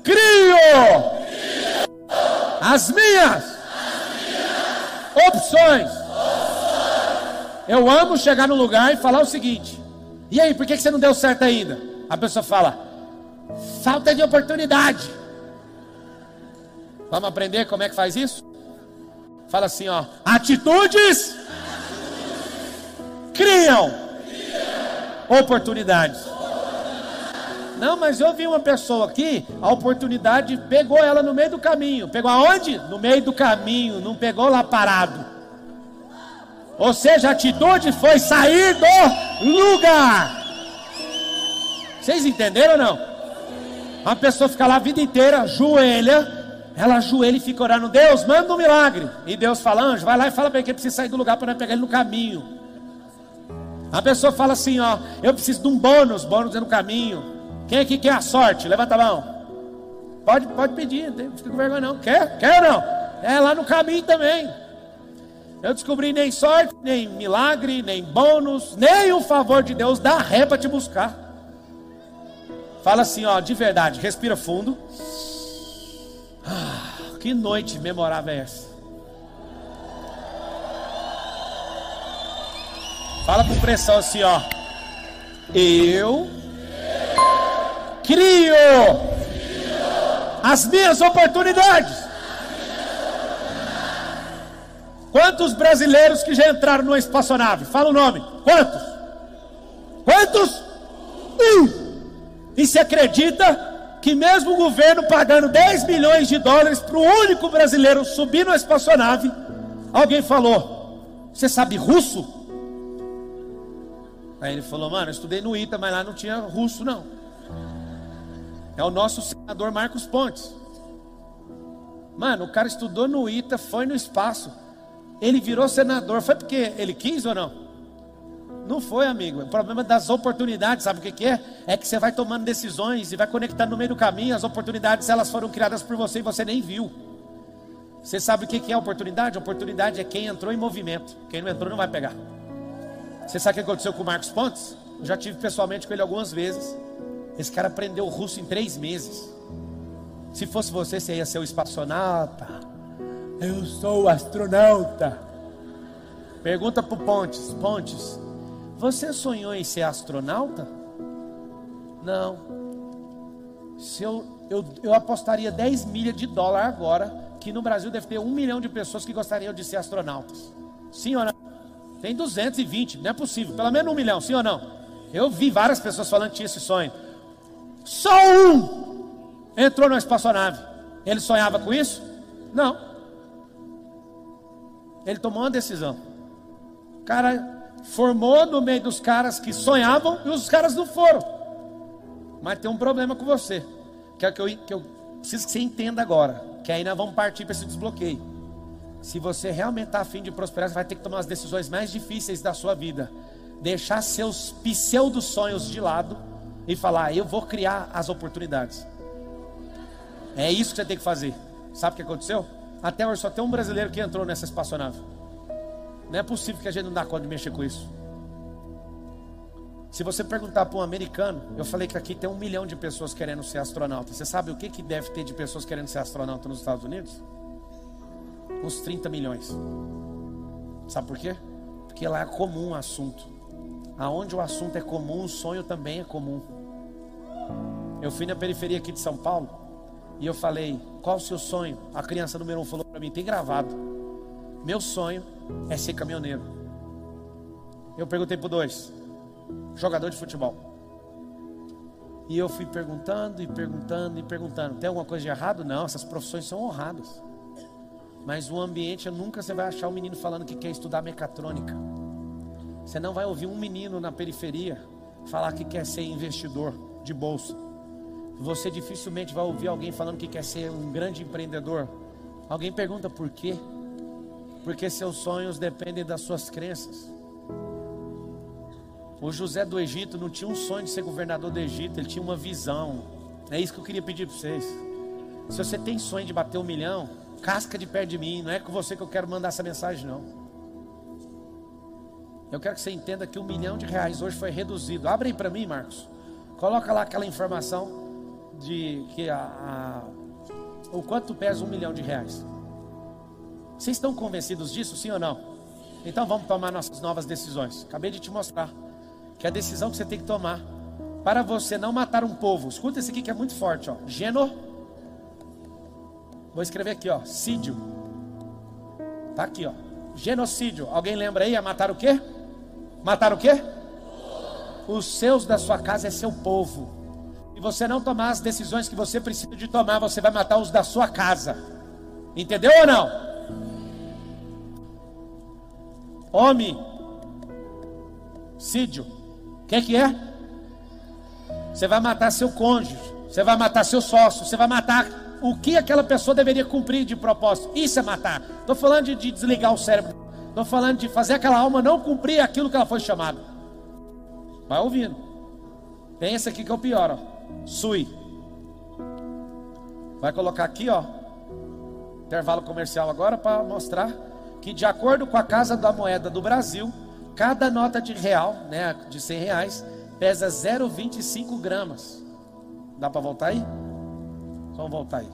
Crio as minhas opções. Eu amo chegar no lugar e falar o seguinte: e aí, por que você não deu certo ainda? A pessoa fala: falta de oportunidade. Vamos aprender como é que faz isso? Fala assim, ó: atitudes criam oportunidades. Não, mas eu vi uma pessoa aqui, a oportunidade pegou ela no meio do caminho. Pegou aonde? No meio do caminho, não pegou lá parado. Ou seja, a atitude foi sair do lugar. Vocês entenderam ou não? Uma pessoa fica lá a vida inteira, joelha, ela ajoelha e fica orando, Deus, manda um milagre. E Deus fala, anjo, vai lá e fala para ele que ele precisa sair do lugar para não pegar ele no caminho. A pessoa fala assim, ó, eu preciso de um bônus, bônus é no caminho. Quem aqui quer a sorte? Levanta a mão. Pode, pode pedir, não fica com vergonha não. Quer? Quer ou não? É lá no caminho também. Eu descobri nem sorte, nem milagre, nem bônus, nem o favor de Deus dá ré para te buscar. Fala assim, ó, de verdade, respira fundo. Ah, que noite memorável é essa? Fala com pressão assim, ó. Eu crio as minhas oportunidades. Quantos brasileiros que já entraram numa espaçonave? Fala o nome. Quantos? Quantos? Um. E se acredita que mesmo o governo pagando 10 milhões de dólares para o único brasileiro subir numa espaçonave, alguém falou: Você sabe russo? Aí ele falou: Mano, eu estudei no ITA, mas lá não tinha russo, não. É o nosso senador Marcos Pontes. Mano, o cara estudou no ITA, foi no espaço. Ele virou senador, foi porque ele quis ou não? Não foi, amigo. O problema das oportunidades, sabe o que, que é? É que você vai tomando decisões e vai conectando no meio do caminho. As oportunidades, elas foram criadas por você e você nem viu. Você sabe o que, que é oportunidade? Oportunidade é quem entrou em movimento. Quem não entrou não vai pegar. Você sabe o que aconteceu com o Marcos Pontes? Eu já tive pessoalmente com ele algumas vezes. Esse cara aprendeu russo em três meses. Se fosse você, você ia ser o espaçonauta eu sou astronauta. Pergunta para o Pontes: Pontes, você sonhou em ser astronauta? Não. Se eu, eu, eu apostaria 10 milhas de dólar agora, que no Brasil deve ter um milhão de pessoas que gostariam de ser astronautas. Sim ou não? Tem 220, não é possível. Pelo menos um milhão, sim ou não? Eu vi várias pessoas falando que tinha esse sonho. Só um entrou na espaçonave. Ele sonhava com isso? Não. Ele tomou uma decisão. O cara formou no meio dos caras que sonhavam e os caras não foram. Mas tem um problema com você, que é que eu, que eu preciso que você entenda agora. Que aí nós vamos partir para esse desbloqueio. Se você realmente está afim de prosperar, você vai ter que tomar as decisões mais difíceis da sua vida. Deixar seus pseudo sonhos de lado e falar: Eu vou criar as oportunidades. É isso que você tem que fazer. Sabe o que aconteceu? Até hoje só tem um brasileiro que entrou nessa espaçonave. Não é possível que a gente não dá conta de mexer com isso. Se você perguntar para um americano, eu falei que aqui tem um milhão de pessoas querendo ser astronauta. Você sabe o que, que deve ter de pessoas querendo ser astronauta nos Estados Unidos? Uns 30 milhões. Sabe por quê? Porque lá é comum o assunto. Aonde o assunto é comum, o sonho também é comum. Eu fui na periferia aqui de São Paulo e eu falei: Qual o seu sonho? A criança número um falou para mim: Tem gravado. Meu sonho é ser caminhoneiro. Eu perguntei para dois: Jogador de futebol. E eu fui perguntando e perguntando e perguntando: Tem alguma coisa de errado? Não, essas profissões são honradas. Mas o ambiente, nunca você vai achar um menino falando que quer estudar mecatrônica. Você não vai ouvir um menino na periferia falar que quer ser investidor de bolsa. Você dificilmente vai ouvir alguém falando que quer ser um grande empreendedor. Alguém pergunta por quê? Porque seus sonhos dependem das suas crenças. O José do Egito não tinha um sonho de ser governador do Egito, ele tinha uma visão. É isso que eu queria pedir para vocês. Se você tem sonho de bater um milhão, casca de perto de mim. Não é com você que eu quero mandar essa mensagem, não. Eu quero que você entenda que um milhão de reais hoje foi reduzido. Abre aí para mim, Marcos. Coloca lá aquela informação de que a, a, o quanto pesa um milhão de reais. Vocês estão convencidos disso, sim ou não? Então vamos tomar nossas novas decisões. Acabei de te mostrar que a decisão que você tem que tomar para você não matar um povo. Escuta esse aqui que é muito forte, ó. Geno. Vou escrever aqui, ó. Sídio. Tá aqui, ó. Genocídio. Alguém lembra aí? A matar o quê? Matar o quê? Os seus da sua casa é seu povo. E você não tomar as decisões que você precisa de tomar, você vai matar os da sua casa. Entendeu ou não? Homem. Sídio. O que, que é? Você vai matar seu cônjuge. Você vai matar seu sócio. Você vai matar o que aquela pessoa deveria cumprir de propósito. Isso é matar. Estou falando de, de desligar o cérebro. Estou falando de fazer aquela alma não cumprir aquilo que ela foi chamada. Vai ouvindo. Tem esse aqui que é o pior, ó. Sui. Vai colocar aqui, ó. Intervalo comercial agora para mostrar que de acordo com a Casa da Moeda do Brasil, cada nota de real, né, de 100 reais, pesa 0,25 gramas. Dá para voltar aí? Vamos voltar aí.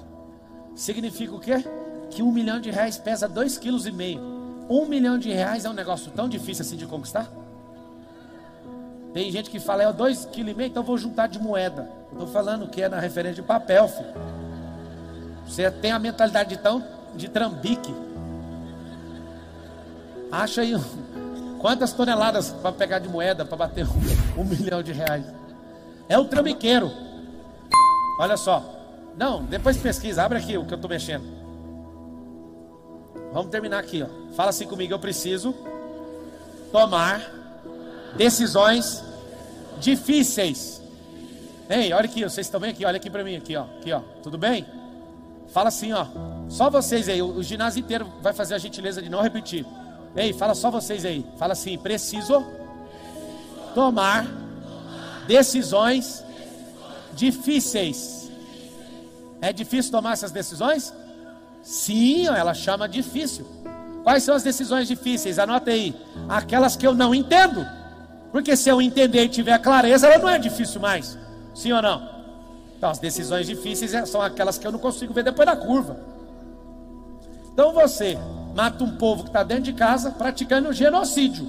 Significa o quê? Que um milhão de reais pesa dois quilos e meio. Um milhão de reais é um negócio tão difícil assim de conquistar? Tem gente que fala, é dois quilos e meio, então vou juntar de moeda. Estou falando que é na referência de papel, filho. Você tem a mentalidade de tão de trambique. Acha aí quantas toneladas para pegar de moeda para bater um, um milhão de reais. É o trambiqueiro. Olha só. Não, depois pesquisa, abre aqui o que eu estou mexendo. Vamos terminar aqui, ó. Fala assim comigo, eu preciso tomar decisões difíceis. Ei, olha aqui, vocês estão bem aqui, olha aqui para mim, aqui, ó, aqui, ó. Tudo bem? Fala assim, ó. Só vocês aí, o, ginásio inteiro vai fazer a gentileza de não repetir. Ei, fala só vocês aí. Fala assim, preciso tomar decisões difíceis. É difícil tomar essas decisões? Sim, ela chama difícil. Quais são as decisões difíceis? Anota aí. Aquelas que eu não entendo. Porque se eu entender e tiver clareza, ela não é difícil mais. Sim ou não? Então, as decisões difíceis é, são aquelas que eu não consigo ver depois da curva. Então você mata um povo que está dentro de casa praticando genocídio.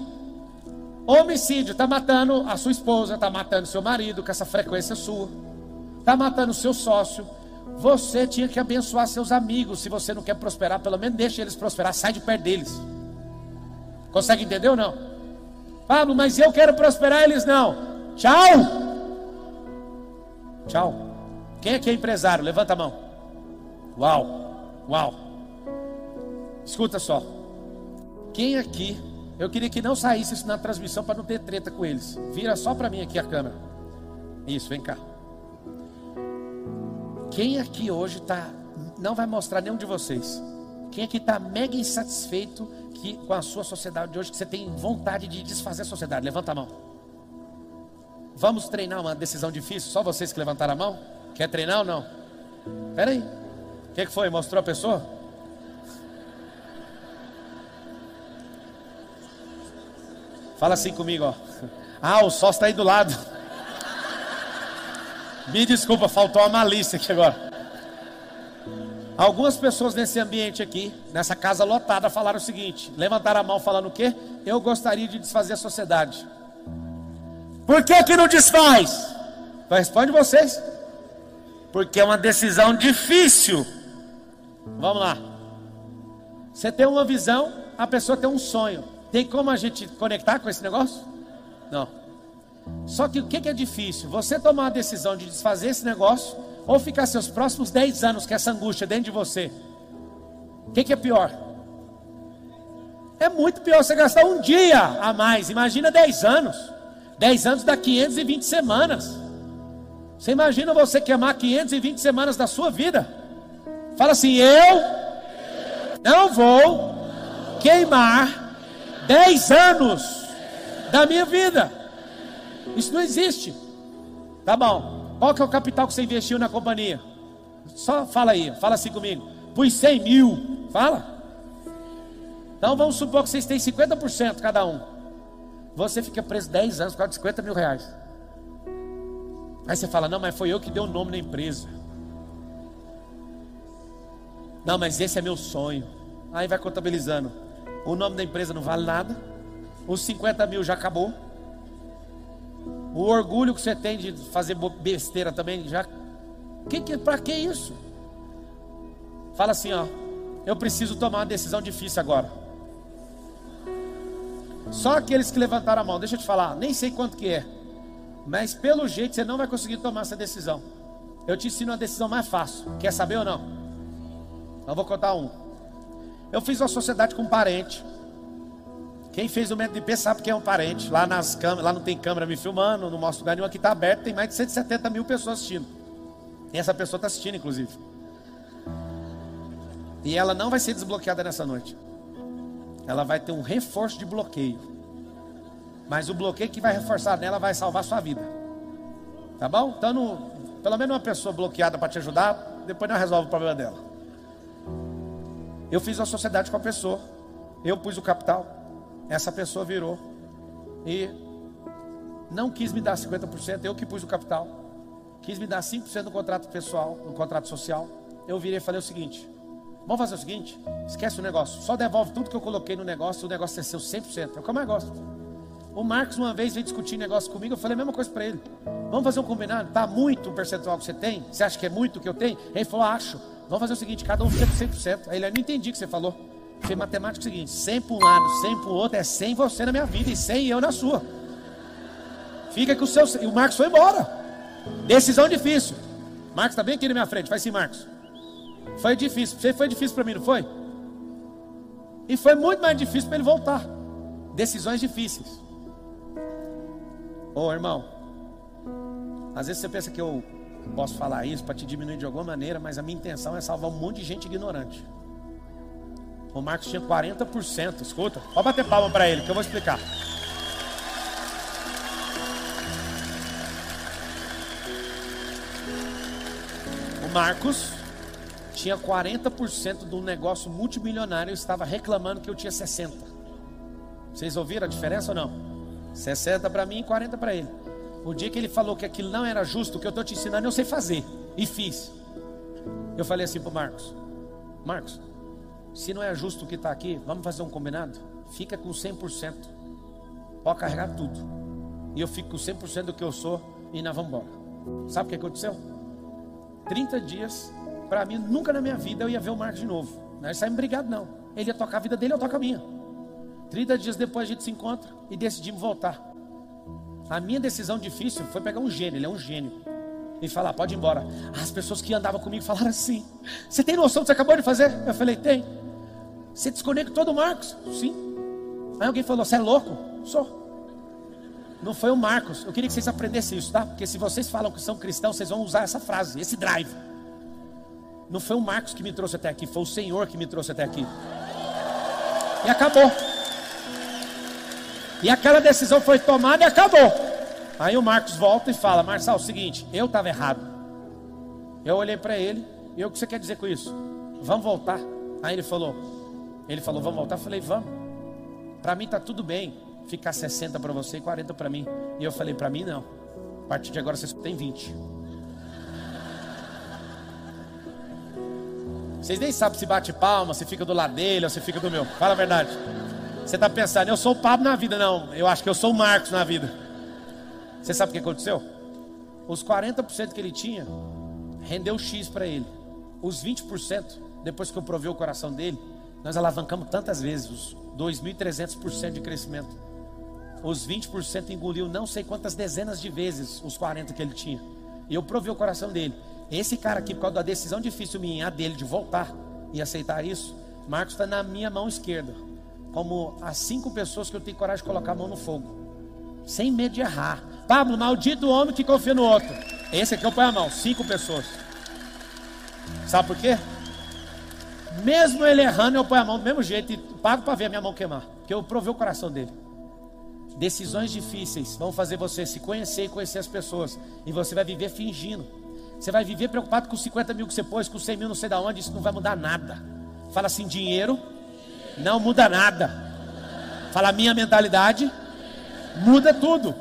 Homicídio, está matando a sua esposa, está matando seu marido com essa frequência sua, está matando seu sócio, você tinha que abençoar seus amigos. Se você não quer prosperar, pelo menos deixe eles prosperar, sai de perto deles. Consegue entender ou não? Pablo, mas eu quero prosperar, eles não. Tchau. Tchau. Quem é que é empresário? Levanta a mão. Uau. Uau. Escuta só. Quem aqui, eu queria que não saísse isso na transmissão para não ter treta com eles. Vira só para mim aqui a câmera. Isso, vem cá. Quem aqui hoje está, não vai mostrar nenhum de vocês. Quem aqui está mega insatisfeito que, com a sua sociedade de hoje, que você tem vontade de desfazer a sociedade? Levanta a mão. Vamos treinar uma decisão difícil? Só vocês que levantaram a mão? Quer treinar ou não? Espera aí. O que, que foi? Mostrou a pessoa? Fala assim comigo, ó. Ah, o sócio está aí do lado. Me desculpa, faltou uma malícia aqui agora. Algumas pessoas nesse ambiente aqui, nessa casa lotada, falaram o seguinte: levantaram a mão falando o quê? Eu gostaria de desfazer a sociedade. Por que que não desfaz? Responde vocês. Porque é uma decisão difícil. Vamos lá. Você tem uma visão, a pessoa tem um sonho. Tem como a gente conectar com esse negócio? Não. Só que o que é difícil? Você tomar a decisão de desfazer esse negócio ou ficar seus próximos 10 anos com essa angústia dentro de você? O que é pior? É muito pior você gastar um dia a mais. Imagina 10 anos. 10 anos dá 520 semanas. Você imagina você queimar 520 semanas da sua vida? Fala assim: eu não vou queimar 10 anos da minha vida. Isso não existe. Tá bom. Qual que é o capital que você investiu na companhia? Só fala aí, fala assim comigo. Pus 100 mil. Fala. Então vamos supor que vocês têm 50% cada um. Você fica preso 10 anos de 50 mil reais. Aí você fala, não, mas foi eu que dei o nome na empresa. Não, mas esse é meu sonho. Aí vai contabilizando. O nome da empresa não vale nada. Os 50 mil já acabou. O orgulho que você tem de fazer besteira também já. Que, que, pra que isso? Fala assim, ó. Eu preciso tomar uma decisão difícil agora. Só aqueles que levantaram a mão, deixa eu te falar, nem sei quanto que é. Mas pelo jeito você não vai conseguir tomar essa decisão. Eu te ensino uma decisão mais fácil. Quer saber ou não? Eu vou contar um. Eu fiz uma sociedade com um parente. Quem fez o método de P sabe que é um parente. Lá nas câmeras, lá não tem câmera me filmando, não mostro lugar nenhum. Aqui está aberto, tem mais de 170 mil pessoas assistindo. E essa pessoa está assistindo, inclusive. E ela não vai ser desbloqueada nessa noite. Ela vai ter um reforço de bloqueio. Mas o bloqueio que vai reforçar nela vai salvar sua vida. Tá bom? Então, no, pelo menos uma pessoa bloqueada para te ajudar, depois não resolve o problema dela. Eu fiz uma sociedade com a pessoa. Eu pus o capital. Essa pessoa virou. E não quis me dar 50%, eu que pus o capital. Quis me dar 5% no contrato pessoal, no contrato social. Eu virei e falei o seguinte: vamos fazer o seguinte, esquece o negócio, só devolve tudo que eu coloquei no negócio, o negócio é seu 100%. É o que eu mais gosto. O Marcos uma vez veio discutir negócio comigo, eu falei a mesma coisa para ele. Vamos fazer um combinado? Tá muito o percentual que você tem? Você acha que é muito o que eu tenho? Ele falou, acho. Vamos fazer o seguinte, cada um fica com 100%. Aí ele, não entendi o que você falou. Foi matemática é o seguinte, 100 para um lado, 100 para o outro, é 100 você na minha vida e 100 eu na sua. Fica com o seu... E o Marcos foi embora. Decisão difícil. Marcos está bem aqui na minha frente, faz sim, Marcos. Foi difícil. Você foi difícil para mim, não foi? E foi muito mais difícil para ele voltar. Decisões difíceis. Ô oh, irmão, às vezes você pensa que eu posso falar isso para te diminuir de alguma maneira, mas a minha intenção é salvar um monte de gente ignorante. O Marcos tinha 40%, escuta, pode bater palma para ele, que eu vou explicar. O Marcos tinha 40% de um negócio multimilionário e estava reclamando que eu tinha 60%. Vocês ouviram a diferença ou não? 60 para mim e 40 para ele. O dia que ele falou que aquilo não era justo, o que eu estou te ensinando, eu sei fazer. E fiz. Eu falei assim para Marcos: Marcos, se não é justo o que está aqui, vamos fazer um combinado? Fica com 100%. Pode carregar tudo. E eu fico com 100% do que eu sou e vamos embora. Sabe o que aconteceu? 30 dias, para mim, nunca na minha vida eu ia ver o Marcos de novo. Nós saímos brigados, não. Ele ia tocar a vida dele, eu toco a minha. 30 dias depois a gente se encontra e decidimos voltar. A minha decisão difícil foi pegar um gênio, ele é um gênio. E falar, pode ir embora. As pessoas que andavam comigo falaram assim: Você tem noção do que você acabou de fazer? Eu falei, tem. Você desconectou do Marcos? Sim. Aí alguém falou, você é louco? Sou. Não foi o Marcos. Eu queria que vocês aprendessem isso, tá? Porque se vocês falam que são cristãos, vocês vão usar essa frase, esse drive. Não foi o Marcos que me trouxe até aqui, foi o Senhor que me trouxe até aqui. E acabou. E aquela decisão foi tomada e acabou. Aí o Marcos volta e fala: Marçal, é o seguinte, eu estava errado. Eu olhei para ele, e o que você quer dizer com isso? Vamos voltar. Aí ele falou: Ele falou, vamos voltar. Eu falei, vamos. Para mim tá tudo bem ficar 60 para você e 40 para mim. E eu falei, para mim não. A partir de agora vocês têm 20. Vocês nem sabem se bate palma, se fica do lado dele ou se fica do meu. Fala a verdade. Você está pensando, eu sou o Pablo na vida. Não, eu acho que eu sou o Marcos na vida. Você sabe o que aconteceu? Os 40% que ele tinha, rendeu X para ele. Os 20%, depois que eu provei o coração dele, nós alavancamos tantas vezes, os 2.300% de crescimento. Os 20% engoliu não sei quantas dezenas de vezes os 40% que ele tinha. E eu provei o coração dele. Esse cara aqui, por causa da decisão difícil minha, dele, de voltar e aceitar isso, Marcos está na minha mão esquerda como as cinco pessoas que eu tenho coragem de colocar a mão no fogo, sem medo de errar. Pablo, maldito homem que confia no outro. Esse aqui eu ponho a mão, cinco pessoas. Sabe por quê? Mesmo ele errando, eu ponho a mão do mesmo jeito e pago para ver a minha mão queimar. Porque eu provei o coração dele. Decisões difíceis vão fazer você se conhecer e conhecer as pessoas. E você vai viver fingindo. Você vai viver preocupado com os 50 mil que você pôs, com os 100 mil não sei de onde. Isso não vai mudar nada. Fala assim: dinheiro não muda nada. Fala minha mentalidade muda tudo.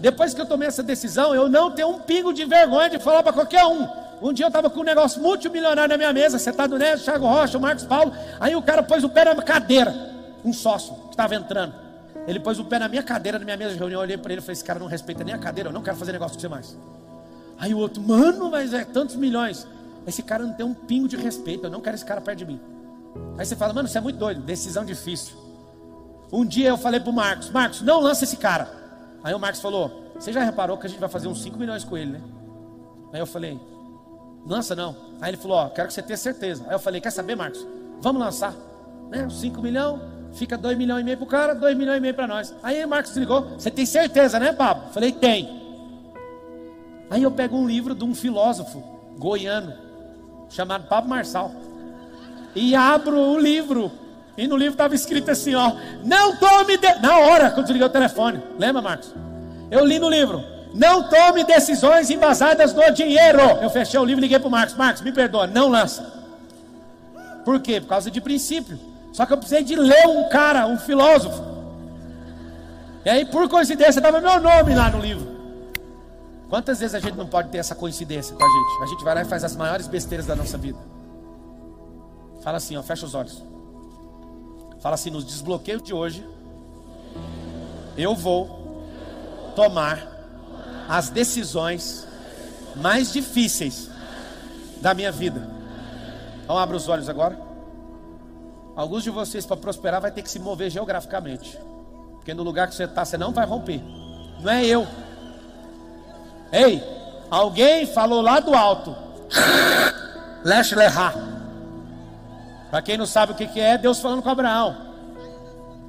Depois que eu tomei essa decisão, eu não tenho um pingo de vergonha de falar para qualquer um. Um dia eu estava com um negócio multimilionário na minha mesa, sentado nele, Thiago Rocha, o Marcos Paulo. Aí o cara pôs o pé na cadeira, um sócio que estava entrando. Ele pôs o pé na minha cadeira, na minha mesa de reunião. Eu olhei para ele e falei: Esse cara não respeita nem a cadeira, eu não quero fazer negócio com você mais. Aí o outro, mano, mas é tantos milhões. Esse cara não tem um pingo de respeito, eu não quero esse cara perto de mim. Aí você fala, mano, você é muito doido, decisão difícil. Um dia eu falei pro Marcos, Marcos, não lança esse cara. Aí o Marcos falou, você já reparou que a gente vai fazer uns 5 milhões com ele, né? Aí eu falei, lança não. Aí ele falou, ó, quero que você tenha certeza. Aí eu falei, quer saber, Marcos? Vamos lançar. Né? 5 milhões, fica 2 milhões e meio pro cara, 2 milhões e meio para nós. Aí Marcos ligou, você tem certeza, né, Pablo? Eu falei, tem. Aí eu pego um livro de um filósofo goiano, chamado Pablo Marçal. E abro o livro e no livro estava escrito assim, ó, não tome de... na hora quando desliguei o telefone. Lembra, Marcos? Eu li no livro. Não tome decisões embasadas no dinheiro. Eu fechei o livro e liguei para o Marcos. Marcos, me perdoa, não lança. Por quê? Por causa de princípio. Só que eu precisei de ler um cara, um filósofo. E aí, por coincidência, estava meu nome lá no livro. Quantas vezes a gente não pode ter essa coincidência com a gente? A gente vai lá e faz as maiores besteiras da nossa vida. Fala assim, ó, fecha os olhos. Fala assim: nos desbloqueios de hoje, eu vou tomar as decisões mais difíceis da minha vida. Então, abra os olhos agora. Alguns de vocês, para prosperar, vai ter que se mover geograficamente. Porque no lugar que você está, você não vai romper. Não é eu. Ei, alguém falou lá do alto. Lesh lehá. Para quem não sabe o que, que é, Deus falando com Abraão.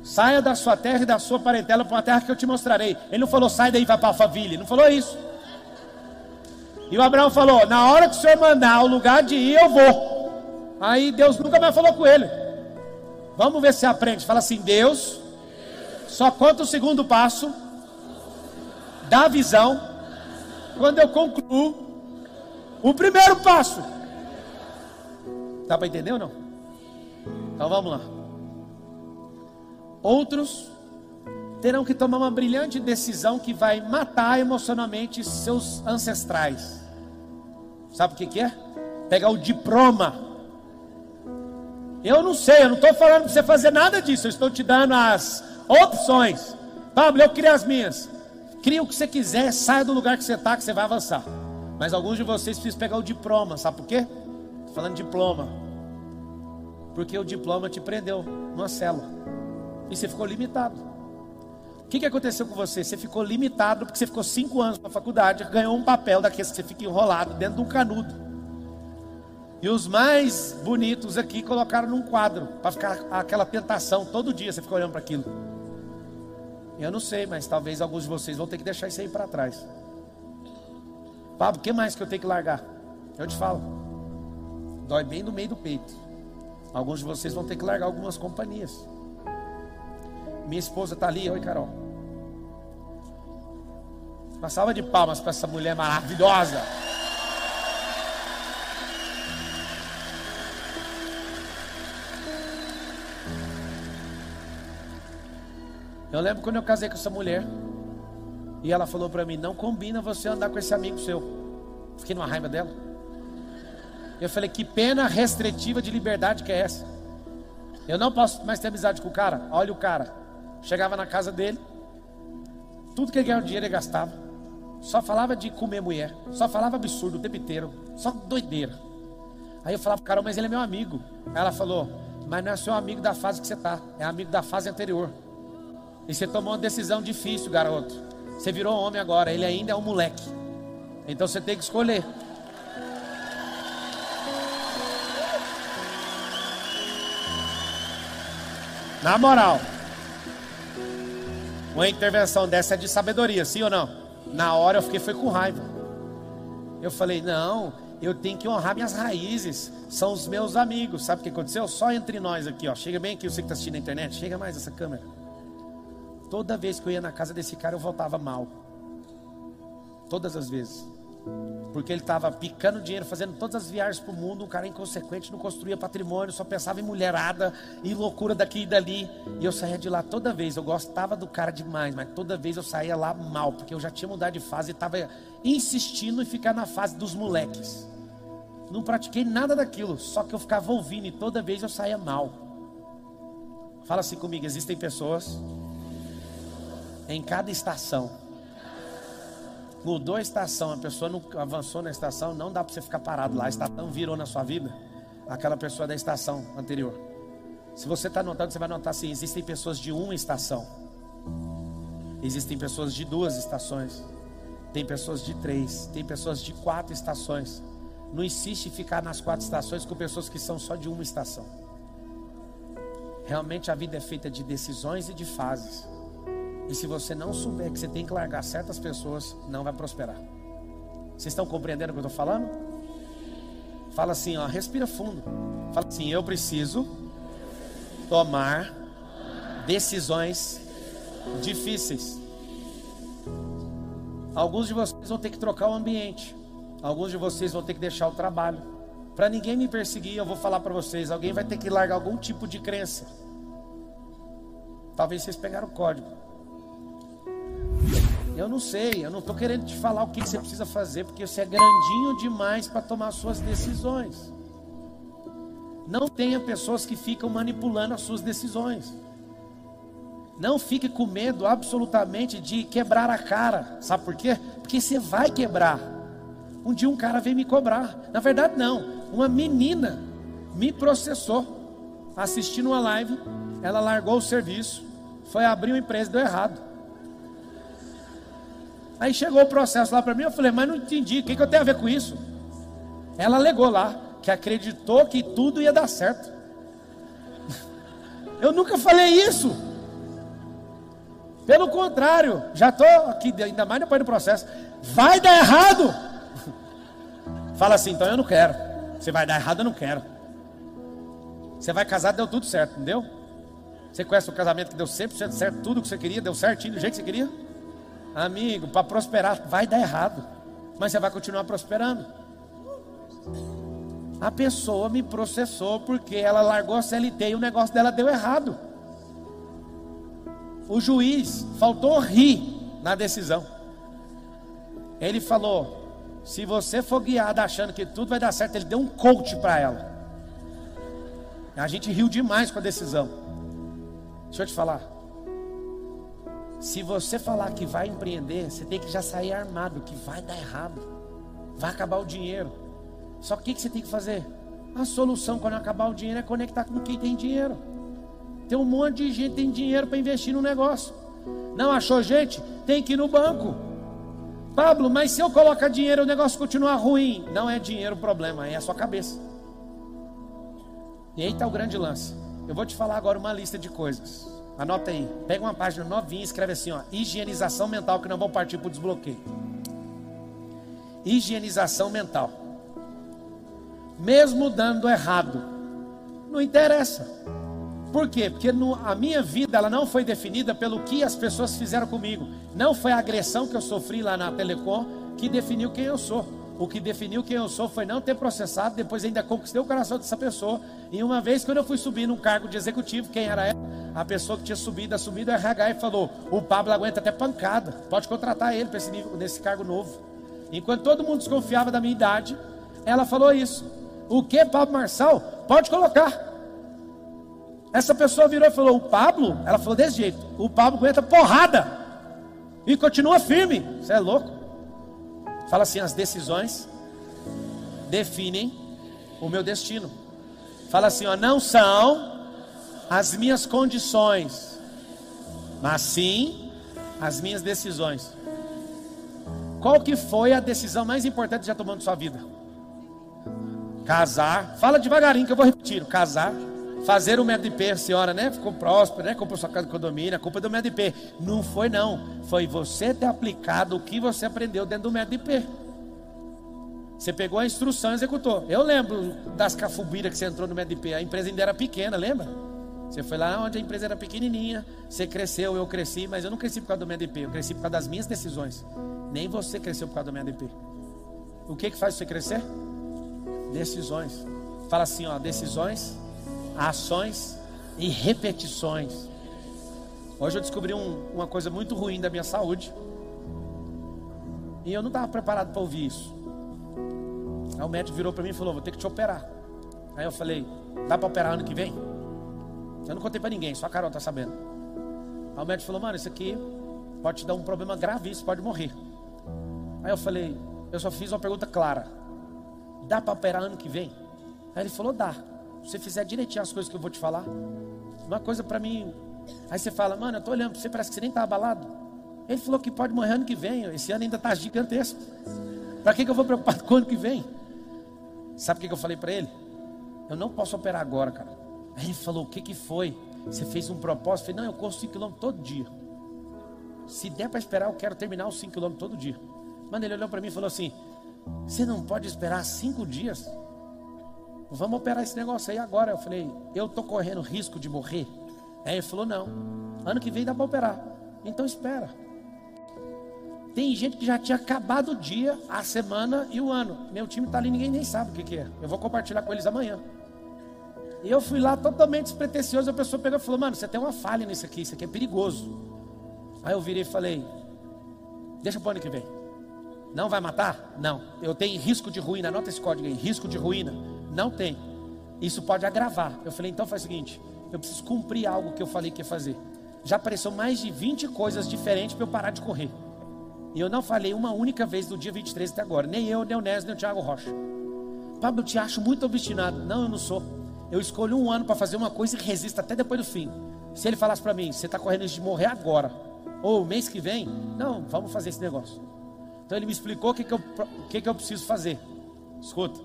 Saia da sua terra e da sua parentela para uma terra que eu te mostrarei. Ele não falou, sai daí e vai para Alphaville. Ele não falou isso. E o Abraão falou: Na hora que o senhor mandar o lugar de ir, eu vou. Aí Deus nunca mais falou com ele. Vamos ver se aprende. Fala assim: Deus só conta o segundo passo da visão quando eu concluo o primeiro passo. Dá para entender ou não? Então vamos lá. Outros terão que tomar uma brilhante decisão que vai matar emocionalmente seus ancestrais. Sabe o que, que é? Pegar o diploma. Eu não sei, eu não estou falando para você fazer nada disso, eu estou te dando as opções. Pablo, eu criei as minhas. Cria o que você quiser, saia do lugar que você está, que você vai avançar. Mas alguns de vocês precisam pegar o diploma, sabe por quê? Estou falando diploma. Porque o diploma te prendeu numa célula. E você ficou limitado. O que, que aconteceu com você? Você ficou limitado porque você ficou cinco anos na faculdade, ganhou um papel daqueles que você fica enrolado dentro de um canudo. E os mais bonitos aqui colocaram num quadro, para ficar aquela tentação, todo dia você fica olhando para aquilo. Eu não sei, mas talvez alguns de vocês vão ter que deixar isso aí para trás. Pablo, o que mais que eu tenho que largar? Eu te falo. Dói bem no meio do peito. Alguns de vocês vão ter que largar algumas companhias. Minha esposa está ali, oi Carol. Uma salva de palmas para essa mulher maravilhosa. Eu lembro quando eu casei com essa mulher. E ela falou para mim: Não combina você andar com esse amigo seu. Fiquei numa raiva dela. Eu falei, que pena restritiva de liberdade que é essa? Eu não posso mais ter amizade com o cara. Olha o cara. Chegava na casa dele, tudo que ele ganhava dinheiro ele gastava. Só falava de comer mulher. Só falava absurdo o tempo inteiro. Só doideira. Aí eu falava, cara, mas ele é meu amigo. Aí ela falou, mas não é seu amigo da fase que você está, é amigo da fase anterior. E você tomou uma decisão difícil, garoto. Você virou homem agora, ele ainda é um moleque. Então você tem que escolher. Na moral. Uma intervenção dessa é de sabedoria, sim ou não? Na hora eu fiquei foi com raiva. Eu falei: Não, eu tenho que honrar minhas raízes. São os meus amigos. Sabe o que aconteceu? Só entre nós aqui, ó. Chega bem aqui, você que está assistindo na internet. Chega mais essa câmera. Toda vez que eu ia na casa desse cara, eu voltava mal. Todas as vezes. Porque ele estava picando dinheiro, fazendo todas as viagens para o mundo. Um cara inconsequente, não construía patrimônio, só pensava em mulherada e loucura daqui e dali. E eu saía de lá toda vez. Eu gostava do cara demais, mas toda vez eu saía lá mal, porque eu já tinha mudado de fase e estava insistindo em ficar na fase dos moleques. Não pratiquei nada daquilo, só que eu ficava ouvindo e toda vez eu saía mal. Fala assim comigo: existem pessoas em cada estação mudou a estação, a pessoa não avançou na estação, não dá para você ficar parado lá. A estação virou na sua vida aquela pessoa da estação anterior. Se você está notando, você vai notar assim: existem pessoas de uma estação, existem pessoas de duas estações, tem pessoas de três, tem pessoas de quatro estações. Não insiste em ficar nas quatro estações com pessoas que são só de uma estação. Realmente a vida é feita de decisões e de fases. E se você não souber que você tem que largar certas pessoas, não vai prosperar. Vocês estão compreendendo o que eu estou falando? Fala assim, ó, respira fundo. Fala assim, eu preciso tomar decisões difíceis. Alguns de vocês vão ter que trocar o ambiente. Alguns de vocês vão ter que deixar o trabalho. Para ninguém me perseguir, eu vou falar para vocês: alguém vai ter que largar algum tipo de crença. Talvez vocês pegaram o código. Eu não sei, eu não estou querendo te falar o que você precisa fazer, porque você é grandinho demais para tomar suas decisões. Não tenha pessoas que ficam manipulando as suas decisões. Não fique com medo absolutamente de quebrar a cara. Sabe por quê? Porque você vai quebrar. Um dia um cara veio me cobrar. Na verdade, não. Uma menina me processou assistindo uma live. Ela largou o serviço, foi abrir uma empresa deu errado. Aí chegou o processo lá para mim, eu falei, mas não entendi, o que, que eu tenho a ver com isso? Ela alegou lá que acreditou que tudo ia dar certo. Eu nunca falei isso. Pelo contrário, já estou aqui, ainda mais depois do processo. Vai dar errado. Fala assim, então eu não quero. Você vai dar errado, eu não quero. Você vai casar, deu tudo certo, entendeu? Você conhece o casamento que deu 100% certo, tudo que você queria, deu certinho do jeito que você queria? Amigo, para prosperar vai dar errado, mas você vai continuar prosperando. A pessoa me processou porque ela largou a CLT e o negócio dela deu errado. O juiz faltou rir na decisão. Ele falou: se você for guiado achando que tudo vai dar certo, ele deu um coach para ela. A gente riu demais com a decisão. Deixa eu te falar. Se você falar que vai empreender, você tem que já sair armado, que vai dar errado, vai acabar o dinheiro. Só que o que você tem que fazer? A solução quando acabar o dinheiro é conectar com quem tem dinheiro. Tem um monte de gente que tem dinheiro para investir no negócio. Não achou gente? Tem que ir no banco. Pablo, mas se eu colocar dinheiro o negócio continuar ruim, não é dinheiro o problema, é a sua cabeça. E aí está o grande lance. Eu vou te falar agora uma lista de coisas. Anota aí. Pega uma página novinha e escreve assim, ó. Higienização mental, que não vão partir para o desbloqueio. Higienização mental. Mesmo dando errado. Não interessa. Por quê? Porque no, a minha vida ela não foi definida pelo que as pessoas fizeram comigo. Não foi a agressão que eu sofri lá na Telecom que definiu quem eu sou. O que definiu quem eu sou foi não ter processado, depois ainda conquistei o coração dessa pessoa. E uma vez, quando eu fui subir num cargo de executivo, quem era ela? A pessoa que tinha subido, assumido o RH e falou: O Pablo aguenta até pancada, pode contratar ele esse nível, nesse cargo novo. Enquanto todo mundo desconfiava da minha idade, ela falou isso. O que, Pablo Marçal? Pode colocar. Essa pessoa virou e falou: O Pablo, ela falou desse jeito: O Pablo aguenta porrada e continua firme. Você é louco? Fala assim: as decisões definem o meu destino. Fala assim: ó, não são as minhas condições, mas sim as minhas decisões. Qual que foi a decisão mais importante que já tomou na sua vida? Casar. Fala devagarinho que eu vou repetir. Casar. Fazer o MEDP, a senhora, né? Ficou próspera, né? Comprou sua casa de condomínio, a culpa é do MEDP. Não foi, não. Foi você ter aplicado o que você aprendeu dentro do MEDP. Você pegou a instrução e executou. Eu lembro das cafubiras que você entrou no MDP. A empresa ainda era pequena, lembra? Você foi lá onde a empresa era pequenininha. Você cresceu, eu cresci, mas eu não cresci por causa do MDP. Eu cresci por causa das minhas decisões. Nem você cresceu por causa do MDP. O que que faz você crescer? Decisões. Fala assim, ó, decisões, ações e repetições. Hoje eu descobri um, uma coisa muito ruim da minha saúde. E eu não estava preparado para ouvir isso. Aí o médico virou para mim e falou: Vou ter que te operar. Aí eu falei: Dá para operar ano que vem? Eu não contei para ninguém, só a Carol tá sabendo. Aí o médico falou: Mano, isso aqui pode te dar um problema gravíssimo, pode morrer. Aí eu falei: Eu só fiz uma pergunta clara: Dá para operar ano que vem? Aí ele falou: Dá. Você fizer direitinho as coisas que eu vou te falar, uma coisa para mim. Aí você fala: Mano, eu tô olhando para você, parece que você nem tá abalado. Ele falou que pode morrer ano que vem. Esse ano ainda tá gigantesco. Para que, que eu vou preocupar com o ano que vem? Sabe o que, que eu falei para ele? Eu não posso operar agora, cara. Aí ele falou: O que, que foi? Você fez um propósito? Eu falei: Não, eu corro 5 km todo dia. Se der para esperar, eu quero terminar os 5 km todo dia. Mano, ele olhou para mim e falou assim: Você não pode esperar 5 dias? Vamos operar esse negócio aí agora. Eu falei: Eu tô correndo risco de morrer. Aí ele falou: Não, ano que vem dá para operar. Então espera. Tem gente que já tinha acabado o dia, a semana e o ano. Meu time está ali, ninguém nem sabe o que, que é. Eu vou compartilhar com eles amanhã. E eu fui lá totalmente despretensioso. A pessoa pegou e falou: Mano, você tem uma falha nisso aqui, isso aqui é perigoso. Aí eu virei e falei: Deixa o ano que vem. Não vai matar? Não. Eu tenho risco de ruína. Anota esse código aí: risco de ruína. Não tem. Isso pode agravar. Eu falei: Então faz o seguinte: eu preciso cumprir algo que eu falei que ia fazer. Já apareceu mais de 20 coisas diferentes para eu parar de correr. E eu não falei uma única vez do dia 23 até agora. Nem eu, nem o Nésio, nem o Thiago Rocha. Pablo, eu te acho muito obstinado. Não, eu não sou. Eu escolho um ano para fazer uma coisa e resisto até depois do fim. Se ele falasse para mim, você está correndo de morrer agora, ou mês que vem, não, vamos fazer esse negócio. Então ele me explicou o que, que, eu, que, que eu preciso fazer. Escuta,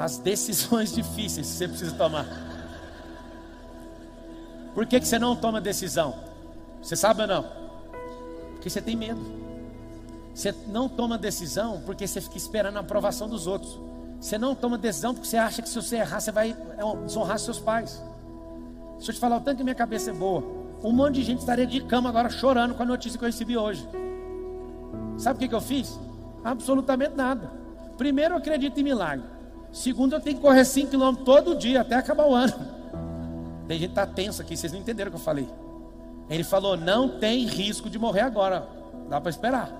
as decisões difíceis que você precisa tomar. Por que, que você não toma decisão? Você sabe ou não? Porque você tem medo. Você não toma decisão porque você fica esperando a aprovação dos outros. Você não toma decisão porque você acha que se você errar, você vai é, desonrar seus pais. Deixa eu te falar, o tanto que minha cabeça é boa. Um monte de gente estaria de cama agora chorando com a notícia que eu recebi hoje. Sabe o que, que eu fiz? Absolutamente nada. Primeiro, eu acredito em milagre. Segundo, eu tenho que correr 5 km todo dia até acabar o ano. Tem gente que está tenso aqui, vocês não entenderam o que eu falei. Ele falou: não tem risco de morrer agora, dá para esperar.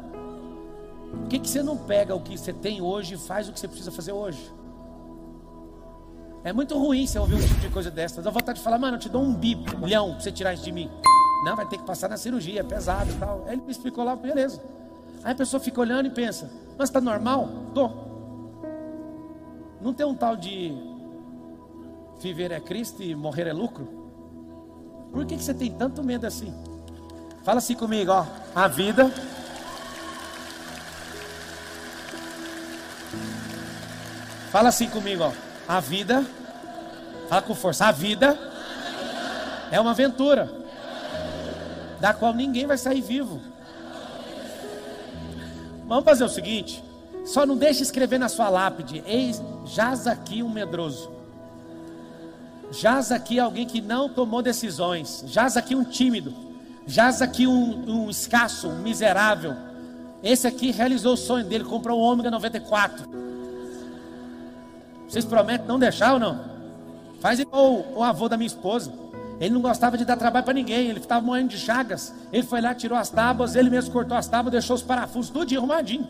Por que, que você não pega o que você tem hoje e faz o que você precisa fazer hoje? É muito ruim você ouvir um tipo de coisa dessa. Dá vontade de falar, mano, eu te dou um bilhão para você tirar isso de mim. Não, vai ter que passar na cirurgia, é pesado e tal. Aí ele me explicou lá, beleza. Aí a pessoa fica olhando e pensa, mas está normal? Tô. Não tem um tal de viver é Cristo e morrer é lucro? Por que, que você tem tanto medo assim? Fala assim comigo, ó. A vida. Fala assim comigo, ó. A vida. Fala com força. A vida é uma aventura. Da qual ninguém vai sair vivo. Vamos fazer o seguinte. Só não deixe escrever na sua lápide. Eis, jaz aqui um medroso. Jaz aqui alguém que não tomou decisões. Jaz aqui um tímido. Jaz aqui um, um escasso, um miserável. Esse aqui realizou o sonho dele, comprou um ômega 94. Vocês prometem não deixar ou não? Faz igual o, o avô da minha esposa. Ele não gostava de dar trabalho para ninguém. Ele estava morrendo de chagas. Ele foi lá, tirou as tábuas. Ele mesmo cortou as tábuas, deixou os parafusos tudo arrumadinho.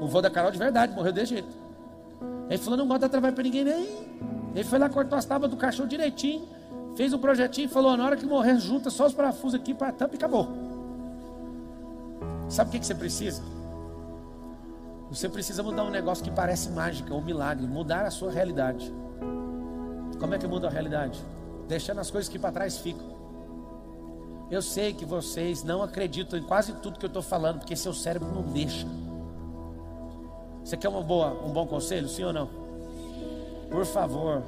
O avô da Carol de verdade morreu desse jeito. Ele falou: não gosta de dar trabalho para ninguém nem. Ele foi lá, cortou as tábuas do cachorro direitinho, fez um projetinho e falou: na hora que morrer, junta só os parafusos aqui para a tampa e acabou. Sabe o que, que você precisa? Você precisa mudar um negócio que parece mágica ou milagre, mudar a sua realidade. Como é que muda a realidade? Deixando as coisas que para trás ficam. Eu sei que vocês não acreditam em quase tudo que eu estou falando, porque seu cérebro não deixa. Você quer uma boa, um bom conselho, sim ou não? Por favor,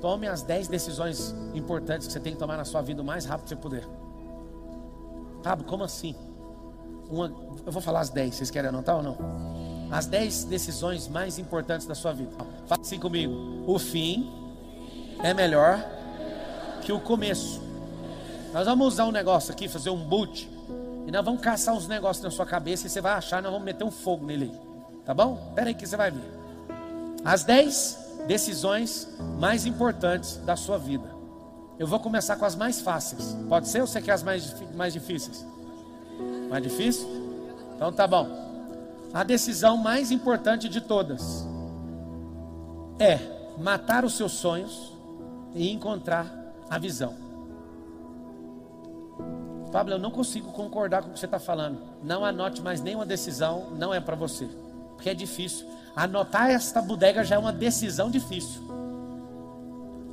tome as 10 decisões importantes que você tem que tomar na sua vida o mais rápido que você puder. Pablo, como assim? Uma, eu vou falar as 10, vocês querem anotar ou não? as 10 decisões mais importantes da sua vida. Fala assim comigo. O fim é melhor que o começo. Nós vamos usar um negócio aqui, fazer um boot. E nós vamos caçar uns negócios na sua cabeça e você vai achar, nós vamos meter um fogo nele. Tá bom? Espera aí que você vai ver. As 10 decisões mais importantes da sua vida. Eu vou começar com as mais fáceis. Pode ser ou você quer as mais, mais difíceis? Mais difícil? Então tá bom. A decisão mais importante de todas é matar os seus sonhos e encontrar a visão. Pablo, eu não consigo concordar com o que você está falando. Não anote mais nenhuma decisão, não é para você. Porque é difícil. Anotar esta bodega já é uma decisão difícil.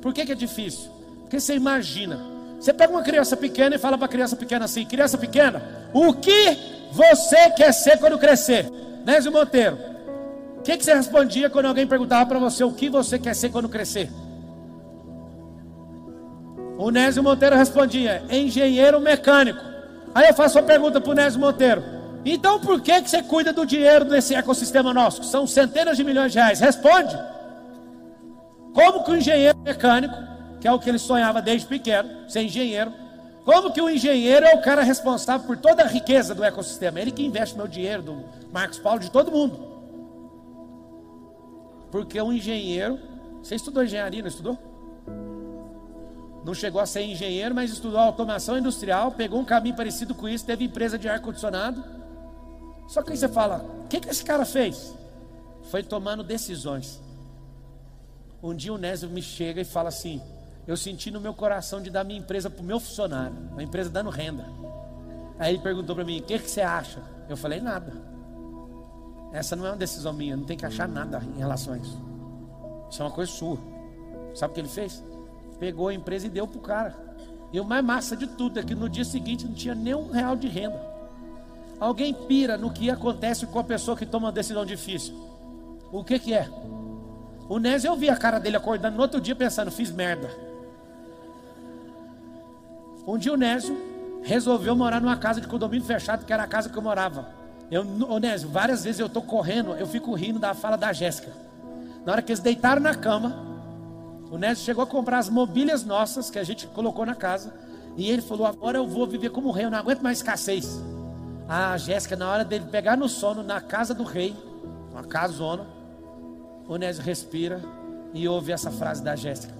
Por que, que é difícil? Porque você imagina. Você pega uma criança pequena e fala para a criança pequena assim: Criança pequena, o que você quer ser quando crescer? Nésio Monteiro, o que, que você respondia quando alguém perguntava para você o que você quer ser quando crescer? O Nésio Monteiro respondia: engenheiro mecânico. Aí eu faço a pergunta para o Nésio Monteiro: então por que, que você cuida do dinheiro desse ecossistema nosso? São centenas de milhões de reais. Responde. Como que o engenheiro mecânico, que é o que ele sonhava desde pequeno, ser engenheiro, como que o engenheiro é o cara responsável por toda a riqueza do ecossistema? Ele que investe meu dinheiro, do Marcos Paulo, de todo mundo. Porque o engenheiro, você estudou engenharia, não estudou? Não chegou a ser engenheiro, mas estudou automação industrial, pegou um caminho parecido com isso, teve empresa de ar-condicionado. Só que aí você fala: o que, que esse cara fez? Foi tomando decisões. Um dia o Nésio me chega e fala assim: eu senti no meu coração de dar minha empresa para o meu funcionário, uma empresa dando renda. Aí ele perguntou para mim: o que, que você acha? Eu falei: nada. Essa não é uma decisão minha, não tem que achar nada em relação a isso. Isso é uma coisa sua. Sabe o que ele fez? Pegou a empresa e deu para o cara. E o mais massa de tudo é que no dia seguinte não tinha nem um real de renda. Alguém pira no que acontece com a pessoa que toma uma decisão difícil. O que que é? O Nésio, eu vi a cara dele acordando no outro dia pensando, fiz merda. Um dia o Nésio resolveu morar numa casa de condomínio fechado, que era a casa que eu morava. Eu, o Nésio, várias vezes eu estou correndo, eu fico rindo da fala da Jéssica. Na hora que eles deitaram na cama, o Nésio chegou a comprar as mobílias nossas que a gente colocou na casa. E ele falou: Agora eu vou viver como rei, eu não aguento mais escassez. A Jéssica, na hora dele pegar no sono na casa do rei, uma casona, o Nésio respira e ouve essa frase da Jéssica: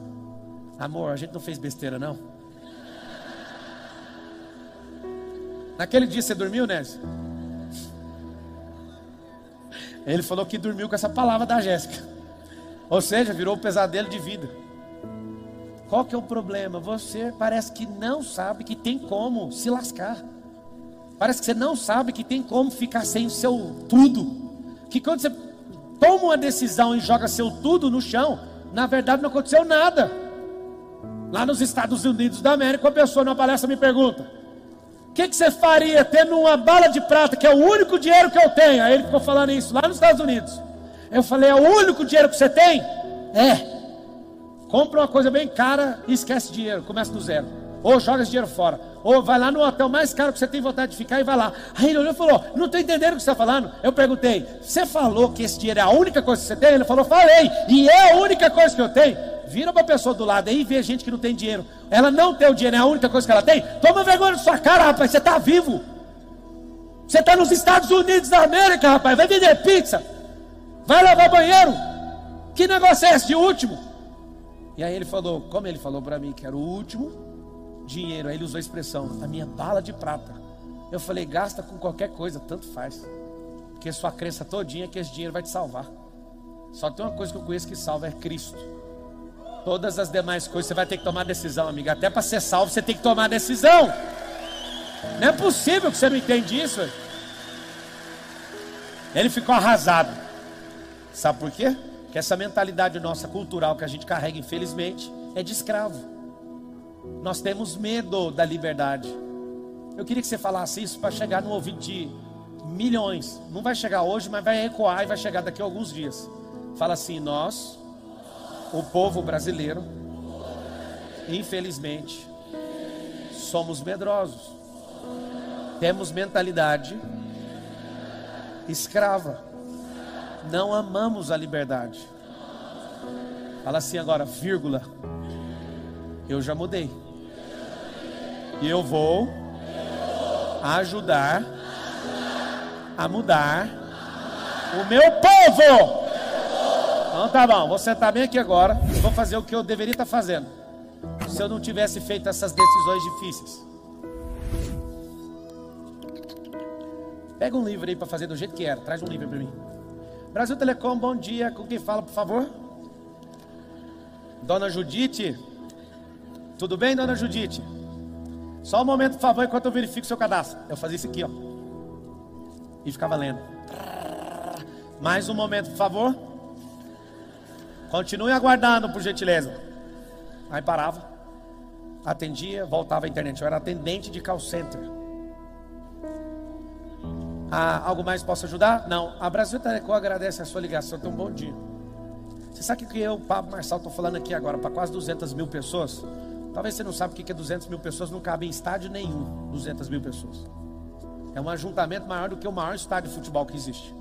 Amor, a gente não fez besteira, não. Naquele dia você dormiu, Nésio? Ele falou que dormiu com essa palavra da Jéssica. Ou seja, virou um pesadelo de vida. Qual que é o problema? Você parece que não sabe que tem como se lascar. Parece que você não sabe que tem como ficar sem o seu tudo. Que quando você toma uma decisão e joga seu tudo no chão, na verdade não aconteceu nada. Lá nos Estados Unidos da América, uma pessoa numa palestra me pergunta: O que, que você faria tendo uma bala de prata, que é o único dinheiro que eu tenho? Aí ele ficou falando isso lá nos Estados Unidos. Eu falei: É o único dinheiro que você tem? É. Compra uma coisa bem cara e esquece dinheiro, começa do zero. Ou joga esse dinheiro fora. Ou vai lá no hotel mais caro que você tem vontade de ficar e vai lá. Aí ele olhou e falou: Não estou entendendo o que você está falando. Eu perguntei: Você falou que esse dinheiro é a única coisa que você tem? Ele falou: Falei. E é a única coisa que eu tenho. Vira para a pessoa do lado aí e vê gente que não tem dinheiro. Ela não tem o dinheiro, é a única coisa que ela tem. Toma vergonha na sua cara, rapaz. Você está vivo. Você está nos Estados Unidos da América, rapaz. Vai vender pizza. Vai lavar banheiro. Que negócio é esse de último? E aí ele falou, como ele falou para mim que era o último, dinheiro. Aí ele usou a expressão, a minha bala de prata. Eu falei, gasta com qualquer coisa, tanto faz. Porque sua crença todinha é que esse dinheiro vai te salvar. Só tem uma coisa que eu conheço que salva, é Cristo. Todas as demais coisas você vai ter que tomar decisão, amiga. Até para ser salvo você tem que tomar decisão. Não é possível que você não entenda isso. Ele ficou arrasado. Sabe por quê? Porque essa mentalidade nossa cultural que a gente carrega, infelizmente, é de escravo. Nós temos medo da liberdade. Eu queria que você falasse isso para chegar no ouvido de milhões. Não vai chegar hoje, mas vai ecoar e vai chegar daqui a alguns dias. Fala assim: nós, o povo brasileiro, infelizmente, somos medrosos. Temos mentalidade escrava. Não amamos a liberdade. Fala assim agora, vírgula. Eu já mudei. E eu vou ajudar a mudar o meu povo. Então tá bom, vou sentar bem aqui agora. Vou fazer o que eu deveria estar fazendo. Se eu não tivesse feito essas decisões difíceis. Pega um livro aí para fazer do jeito que era. Traz um livro para mim. Brasil Telecom, bom dia. Com quem fala, por favor? Dona Judite. Tudo bem, dona Judite? Só um momento, por favor, enquanto eu verifico seu cadastro. Eu fazia isso aqui, ó. E ficava lendo. Mais um momento, por favor. Continue aguardando, por gentileza. Aí parava, atendia, voltava à internet. Eu era atendente de call center. Ah, algo mais posso ajudar? Não. A Brasil Telecom agradece a sua ligação. Então, bom dia. Você sabe que eu, Pablo Marçal, estou falando aqui agora para quase 200 mil pessoas? Talvez você não saiba o que é 200 mil pessoas, não cabe em estádio nenhum 200 mil pessoas. É um ajuntamento maior do que o maior estádio de futebol que existe.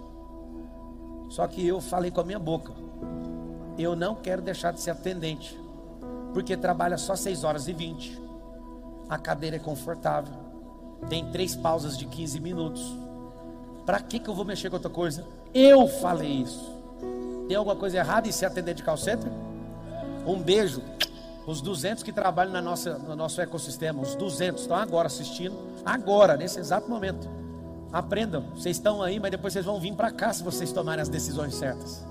Só que eu falei com a minha boca. Eu não quero deixar de ser atendente. Porque trabalha só 6 horas e 20. A cadeira é confortável. Tem três pausas de 15 minutos. Para que, que eu vou mexer com outra coisa? Eu falei isso. Tem alguma coisa errada em ser atendente de call center? Um beijo. Os 200 que trabalham na nossa, no nosso ecossistema, os 200 estão agora assistindo, agora, nesse exato momento. Aprendam. Vocês estão aí, mas depois vocês vão vir para cá se vocês tomarem as decisões certas.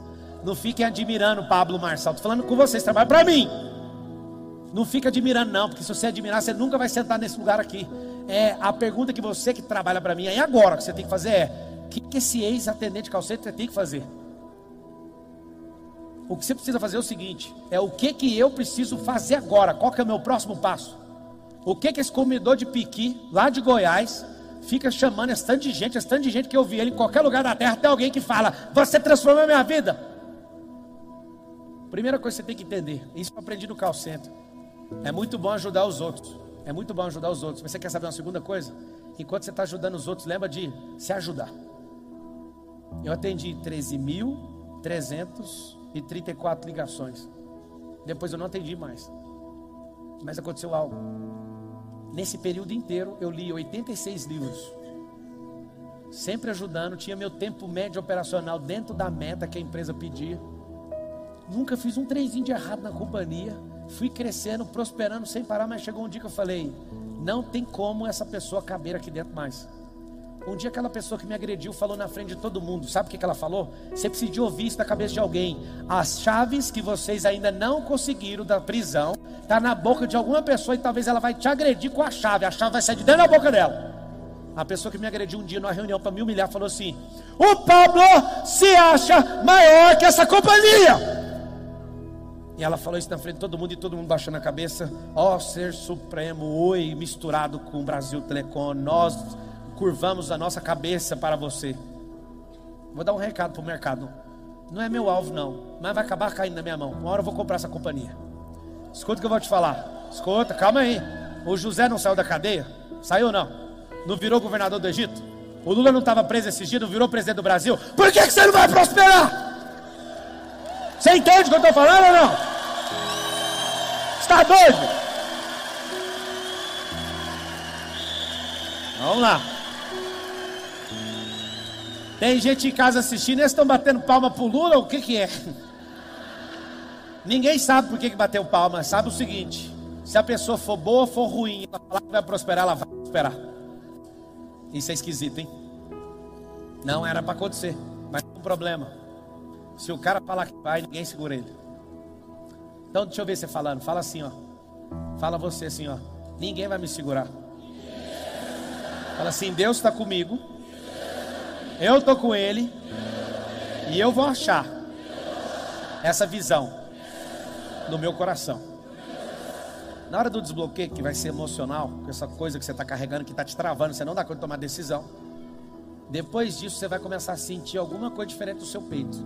Não fiquem admirando Pablo Marçal. Estou falando com vocês, trabalha para mim. Não fica admirando, não, porque se você admirar, você nunca vai sentar nesse lugar aqui. É a pergunta que você que trabalha para mim aí agora que você tem que fazer é: o que, que esse ex-atendente calcete tem que fazer? O que você precisa fazer é o seguinte: é o que que eu preciso fazer agora? Qual que é o meu próximo passo? O que que esse comedor de piqui lá de Goiás fica chamando esse tanto de gente, esse tanto de gente que eu vi ele em qualquer lugar da terra, tem alguém que fala: "Você transformou a minha vida". Primeira coisa que você tem que entender, isso eu aprendi no call center. É muito bom ajudar os outros. É muito bom ajudar os outros. Mas você quer saber uma segunda coisa? Enquanto você está ajudando os outros, lembra de se ajudar. Eu atendi 13.334 ligações. Depois eu não atendi mais. Mas aconteceu algo. Nesse período inteiro eu li 86 livros. Sempre ajudando, tinha meu tempo médio operacional dentro da meta que a empresa pedia. Nunca fiz um trezinho de errado na companhia. Fui crescendo, prosperando sem parar, mas chegou um dia que eu falei: não tem como essa pessoa caber aqui dentro mais. Um dia aquela pessoa que me agrediu falou na frente de todo mundo. Sabe o que, ela falou? Você precisa de ouvir isso da cabeça de alguém. As chaves que vocês ainda não conseguiram da prisão tá na boca de alguma pessoa e talvez ela vai te agredir com a chave. A chave vai sair de dentro da boca dela. A pessoa que me agrediu um dia numa reunião para me humilhar falou assim: O Pablo se acha maior que essa companhia. E ela falou isso na frente de todo mundo e todo mundo baixando a cabeça. Ó oh, ser supremo, oi, misturado com o Brasil Telecom, nós curvamos a nossa cabeça para você. Vou dar um recado para o mercado. Não é meu alvo, não, mas vai acabar caindo na minha mão. Uma hora eu vou comprar essa companhia. Escuta o que eu vou te falar. Escuta, calma aí. O José não saiu da cadeia? Saiu ou não? Não virou governador do Egito? O Lula não estava preso esses dias, não virou presidente do Brasil? Por que, que você não vai prosperar? Você entende o que eu estou falando ou não? Está doido? Vamos lá. Tem gente em casa assistindo, eles estão batendo palma pro Lula, o que que é? Ninguém sabe por que, que bateu palma, sabe o seguinte: se a pessoa for boa ou for ruim, ela falar que vai prosperar, ela vai prosperar. Isso é esquisito, hein? Não era para acontecer, mas tem um problema. Se o cara falar que vai, ninguém segura ele. Então deixa eu ver você falando. Fala assim, ó. Fala você assim, ó. Ninguém vai me segurar. Fala assim, Deus está comigo. Eu estou com Ele. E eu vou achar essa visão no meu coração. Na hora do desbloqueio, que vai ser emocional, com essa coisa que você está carregando, que está te travando, você não dá conta de tomar decisão. Depois disso, você vai começar a sentir alguma coisa diferente do seu peito.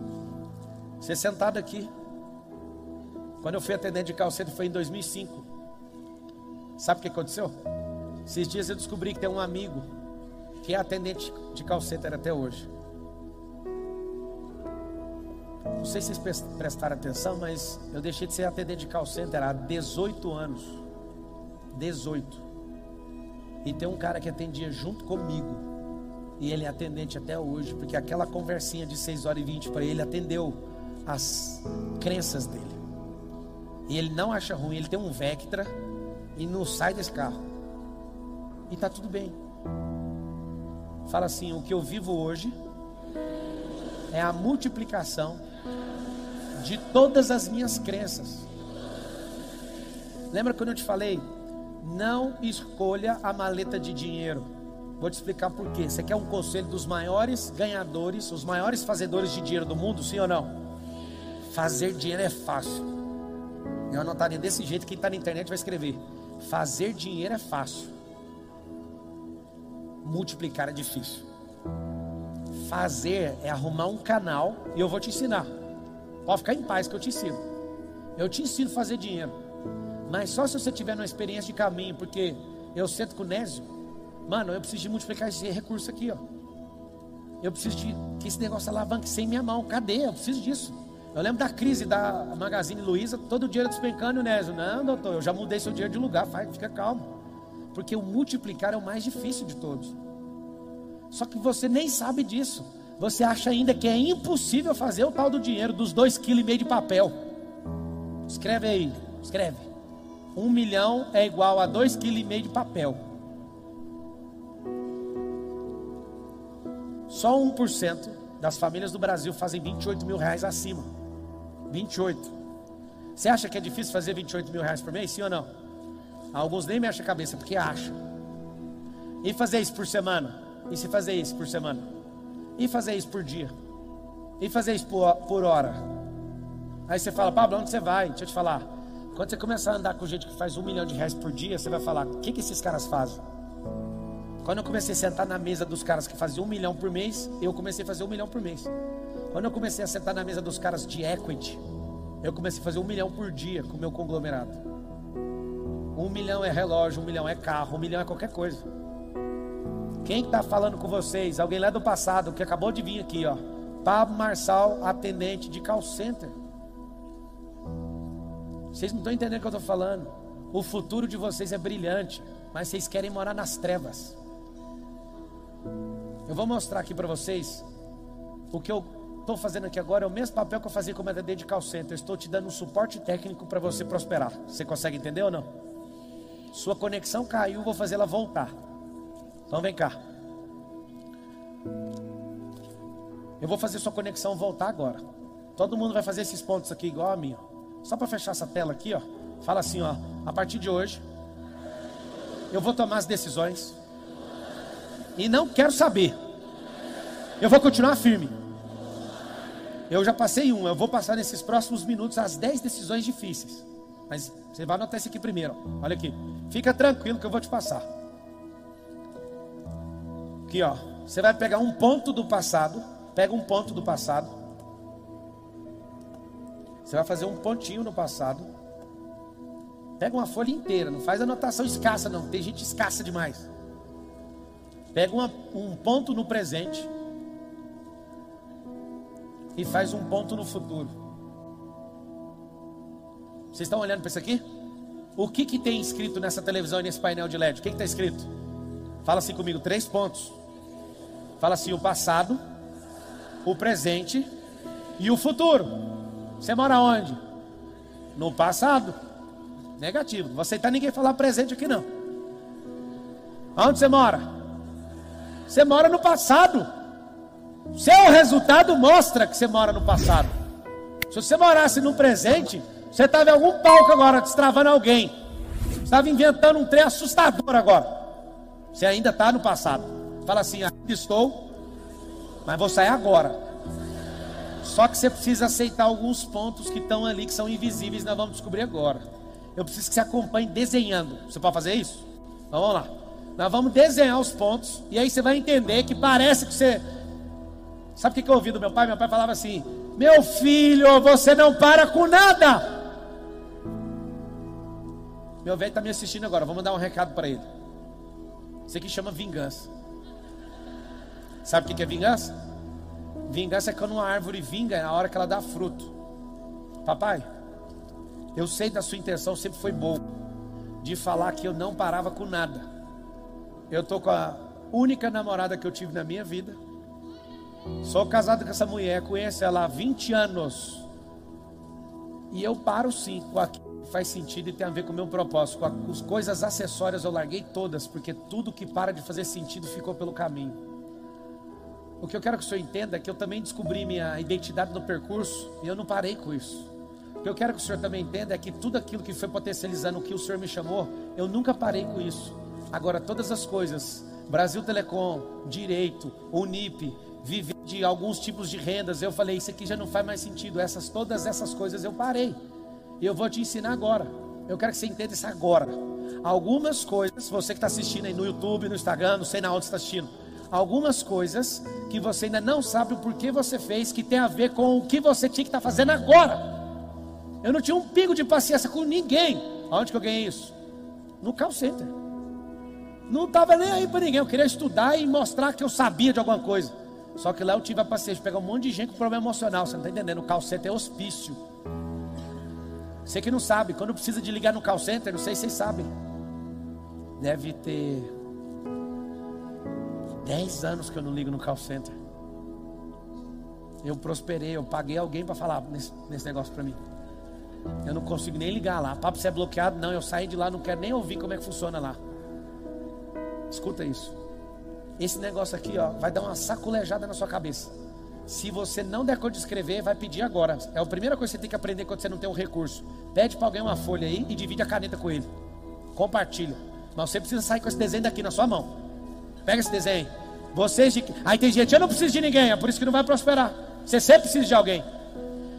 Você sentado aqui. Quando eu fui atendente de calceto foi em 2005. Sabe o que aconteceu? Esses dias eu descobri que tem um amigo que é atendente de calceta até hoje. Não sei se vocês prestaram atenção, mas eu deixei de ser atendente de call center há 18 anos. 18. E tem um cara que atendia junto comigo. E ele é atendente até hoje, porque aquela conversinha de 6 horas e 20 para ele atendeu as crenças dele. E ele não acha ruim, ele tem um Vectra e não sai desse carro. E está tudo bem. Fala assim: o que eu vivo hoje é a multiplicação de todas as minhas crenças. Lembra quando eu te falei? Não escolha a maleta de dinheiro. Vou te explicar por quê. Você quer um conselho dos maiores ganhadores, os maiores fazedores de dinheiro do mundo, sim ou não? Fazer dinheiro é fácil. Eu anotaria desse jeito, quem está na internet vai escrever. Fazer dinheiro é fácil. Multiplicar é difícil. Fazer é arrumar um canal e eu vou te ensinar. Pode ficar em paz que eu te ensino. Eu te ensino a fazer dinheiro. Mas só se você tiver uma experiência de caminho, porque eu sento com o Nésio, mano, eu preciso de multiplicar esse recurso aqui, ó. Eu preciso de que esse negócio alavanque sem minha mão. Cadê? Eu preciso disso. Eu lembro da crise da Magazine Luiza, todo dia despencando o Nésio. Não, doutor, eu já mudei seu dinheiro de lugar, faz, fica calmo. Porque o multiplicar é o mais difícil de todos. Só que você nem sabe disso. Você acha ainda que é impossível fazer o tal do dinheiro dos dois quilos e meio de papel. Escreve aí, escreve. Um milhão é igual a dois quilos e meio de papel. Só 1% das famílias do Brasil fazem 28 mil reais acima. 28. Você acha que é difícil fazer 28 mil reais por mês? Sim ou não? Alguns nem mexem a cabeça porque acham. E fazer isso por semana? E se fazer isso por semana? E fazer isso por dia? E fazer isso por, por hora? Aí você fala, Pablo, onde você vai? Deixa eu te falar. Quando você começar a andar com gente que faz um milhão de reais por dia, você vai falar, o que, que esses caras fazem? Quando eu comecei a sentar na mesa dos caras que faziam um milhão por mês, eu comecei a fazer um milhão por mês. Quando eu comecei a sentar na mesa dos caras de equity, eu comecei a fazer um milhão por dia com o meu conglomerado. Um milhão é relógio, um milhão é carro, um milhão é qualquer coisa. Quem está falando com vocês? Alguém lá do passado que acabou de vir aqui, ó. Pablo Marçal, atendente de call center. Vocês não estão entendendo o que eu estou falando. O futuro de vocês é brilhante, mas vocês querem morar nas trevas. Eu vou mostrar aqui para vocês o que eu estou fazendo aqui agora é o mesmo papel que eu fazia como atendente de call center. Eu estou te dando um suporte técnico para você prosperar. Você consegue entender ou não? Sua conexão caiu, vou fazer ela voltar. Então vem cá. Eu vou fazer sua conexão voltar agora. Todo mundo vai fazer esses pontos aqui igual a mim. Só para fechar essa tela aqui, ó. Fala assim, ó. A partir de hoje, eu vou tomar as decisões. E não quero saber. Eu vou continuar firme. Eu já passei um, eu vou passar nesses próximos minutos as 10 decisões difíceis. Mas você vai anotar esse aqui primeiro. Olha aqui. Fica tranquilo que eu vou te passar. Aqui, ó. Você vai pegar um ponto do passado. Pega um ponto do passado. Você vai fazer um pontinho no passado. Pega uma folha inteira. Não faz anotação escassa, não. Tem gente escassa demais. Pega uma, um ponto no presente. E faz um ponto no futuro. Vocês estão olhando para isso aqui? O que, que tem escrito nessa televisão e nesse painel de LED? O que está escrito? Fala assim comigo, três pontos. Fala assim: o passado, o presente e o futuro. Você mora onde? No passado. Negativo. Não vou aceitar ninguém falar presente aqui não. Onde você mora? Você mora no passado. Seu resultado mostra que você mora no passado. Se você morasse no presente, você estava em algum palco agora, destravando alguém. Você estava inventando um trem assustador agora. Você ainda está no passado. Fala assim: ainda estou, mas vou sair agora. Só que você precisa aceitar alguns pontos que estão ali, que são invisíveis, nós vamos descobrir agora. Eu preciso que você acompanhe desenhando. Você pode fazer isso? Então vamos lá. Nós vamos desenhar os pontos, e aí você vai entender que parece que você. Sabe o que eu ouvi do meu pai? Meu pai falava assim: Meu filho, você não para com nada. Meu velho está me assistindo agora, vamos dar um recado para ele. Isso aqui chama vingança. Sabe o que é vingança? Vingança é quando uma árvore vinga na hora que ela dá fruto. Papai, eu sei da sua intenção sempre foi boa de falar que eu não parava com nada. Eu tô com a única namorada que eu tive na minha vida. Sou casado com essa mulher, conheço ela há 20 anos. E eu paro sim com aquilo faz sentido e tem a ver com o meu propósito. Com as coisas acessórias eu larguei todas, porque tudo que para de fazer sentido ficou pelo caminho. O que eu quero que o senhor entenda é que eu também descobri minha identidade no percurso e eu não parei com isso. O que eu quero que o senhor também entenda é que tudo aquilo que foi potencializando o que o senhor me chamou, eu nunca parei com isso. Agora, todas as coisas, Brasil Telecom, Direito, Unip, viver de alguns tipos de rendas, eu falei, isso aqui já não faz mais sentido. Essas, todas essas coisas eu parei. E eu vou te ensinar agora. Eu quero que você entenda isso agora. Algumas coisas, você que está assistindo aí no YouTube, no Instagram, não sei na onde está assistindo. Algumas coisas que você ainda não sabe o porquê você fez, que tem a ver com o que você tinha que estar tá fazendo agora. Eu não tinha um pingo de paciência com ninguém. Onde que eu ganhei isso? No call center. Não estava nem aí para ninguém. Eu queria estudar e mostrar que eu sabia de alguma coisa. Só que lá eu tive a paciência de pegar um monte de gente com problema emocional. Você não está entendendo? O call center é hospício. Você que não sabe, quando precisa de ligar no call center, não sei se vocês sabem. Deve ter 10 anos que eu não ligo no call center. Eu prosperei, eu paguei alguém para falar nesse, nesse negócio para mim. Eu não consigo nem ligar lá. Papo, você é bloqueado? Não, eu saí de lá, não quero nem ouvir como é que funciona lá. Escuta isso. Esse negócio aqui, ó, vai dar uma saculejada na sua cabeça. Se você não der conta de escrever, vai pedir agora. É a primeira coisa que você tem que aprender quando você não tem um recurso. Pede para alguém uma folha aí e divide a caneta com ele. Compartilha. Mas você precisa sair com esse desenho daqui na sua mão. Pega esse desenho. Vocês de... Aí tem gente, eu não preciso de ninguém, é por isso que não vai prosperar. Você sempre precisa de alguém.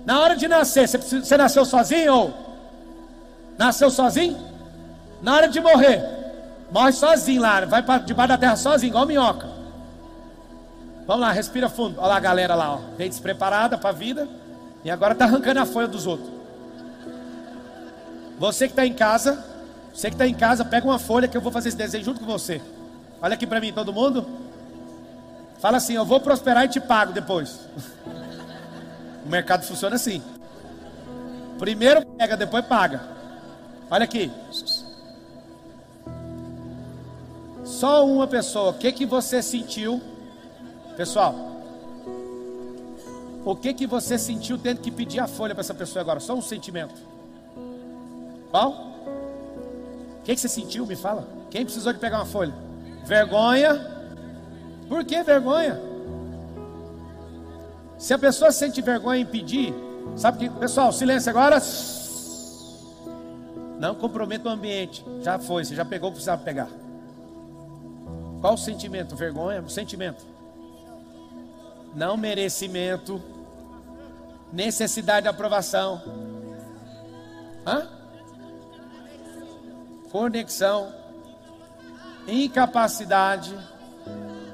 Na hora de nascer, você, precisa... você nasceu sozinho ou? Nasceu sozinho? Na hora de morrer, Morre sozinho lá, vai debaixo da terra sozinho, igual minhoca. Vamos lá, respira fundo. Olha lá a galera lá, ó. Veio despreparada para a vida e agora está arrancando a folha dos outros. Você que está em casa, você que está em casa, pega uma folha que eu vou fazer esse desenho junto com você. Olha aqui para mim, todo mundo. Fala assim: Eu vou prosperar e te pago depois. o mercado funciona assim. Primeiro pega, depois paga. Olha aqui. Só uma pessoa. O que que você sentiu? Pessoal, o que que você sentiu tendo que pedir a folha para essa pessoa agora? Só um sentimento. Qual? O que que você sentiu? Me fala. Quem precisou de pegar uma folha? Vergonha. Por que vergonha? Se a pessoa sente vergonha em pedir, sabe que, pessoal, silêncio agora. Não comprometa o ambiente. Já foi, você já pegou o que precisava pegar. Qual o sentimento? Vergonha? Sentimento. Não merecimento. Necessidade de aprovação. Hã? Conexão. Incapacidade.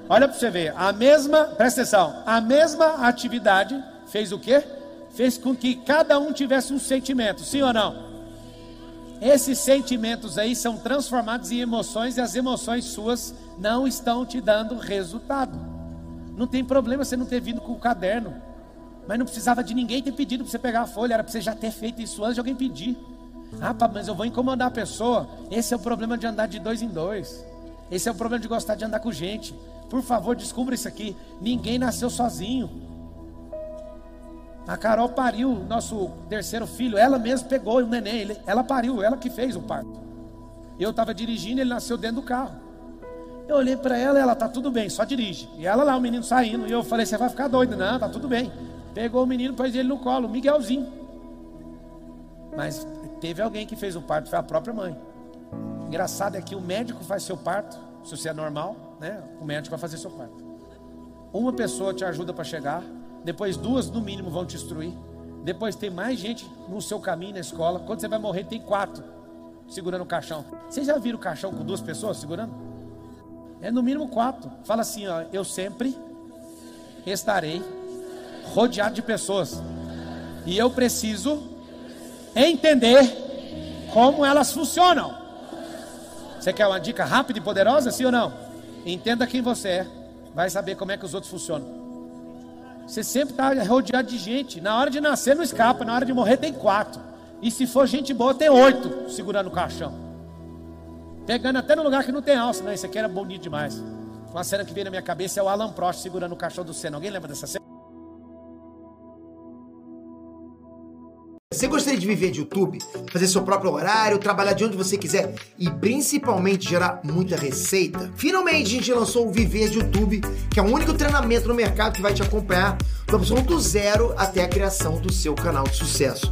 Olha para você ver. A mesma, presta atenção. A mesma atividade fez o quê? Fez com que cada um tivesse um sentimento. Sim ou não? Esses sentimentos aí são transformados em emoções e as emoções suas não estão te dando resultado. Não tem problema você não ter vindo com o caderno, mas não precisava de ninguém ter pedido para você pegar a folha, era para você já ter feito isso antes de alguém pedir. Ah, mas eu vou incomodar a pessoa. Esse é o problema de andar de dois em dois. Esse é o problema de gostar de andar com gente. Por favor, descubra isso aqui. Ninguém nasceu sozinho. A Carol pariu nosso terceiro filho, ela mesma pegou o neném, ela pariu, ela que fez o parto. Eu estava dirigindo, ele nasceu dentro do carro. Eu olhei para ela, ela tá tudo bem, só dirige. E ela lá, o menino saindo, e eu falei: "Você vai ficar doido, não? Tá tudo bem". Pegou o menino, pôs ele no colo, Miguelzinho. Mas teve alguém que fez o parto, foi a própria mãe. Engraçado é que o médico faz seu parto, se você é normal, né? O médico vai fazer seu parto. Uma pessoa te ajuda para chegar, depois duas no mínimo vão te instruir. Depois tem mais gente no seu caminho na escola. Quando você vai morrer, tem quatro segurando o caixão. Vocês já viram o caixão com duas pessoas segurando? É no mínimo quatro. Fala assim, ó, eu sempre estarei rodeado de pessoas. E eu preciso entender como elas funcionam. Você quer uma dica rápida e poderosa, sim ou não? Entenda quem você é, vai saber como é que os outros funcionam. Você sempre está rodeado de gente. Na hora de nascer não escapa, na hora de morrer tem quatro. E se for gente boa, tem oito segurando o caixão. Pegando até no lugar que não tem alça. Não, isso aqui era bonito demais. Uma cena que veio na minha cabeça é o Alan Prost segurando o caixão do Senna. Alguém lembra dessa cena? Você gostaria de viver de YouTube, fazer seu próprio horário, trabalhar de onde você quiser e principalmente gerar muita receita? Finalmente a gente lançou o Viver de YouTube, que é o único treinamento no mercado que vai te acompanhar do absoluto zero até a criação do seu canal de sucesso.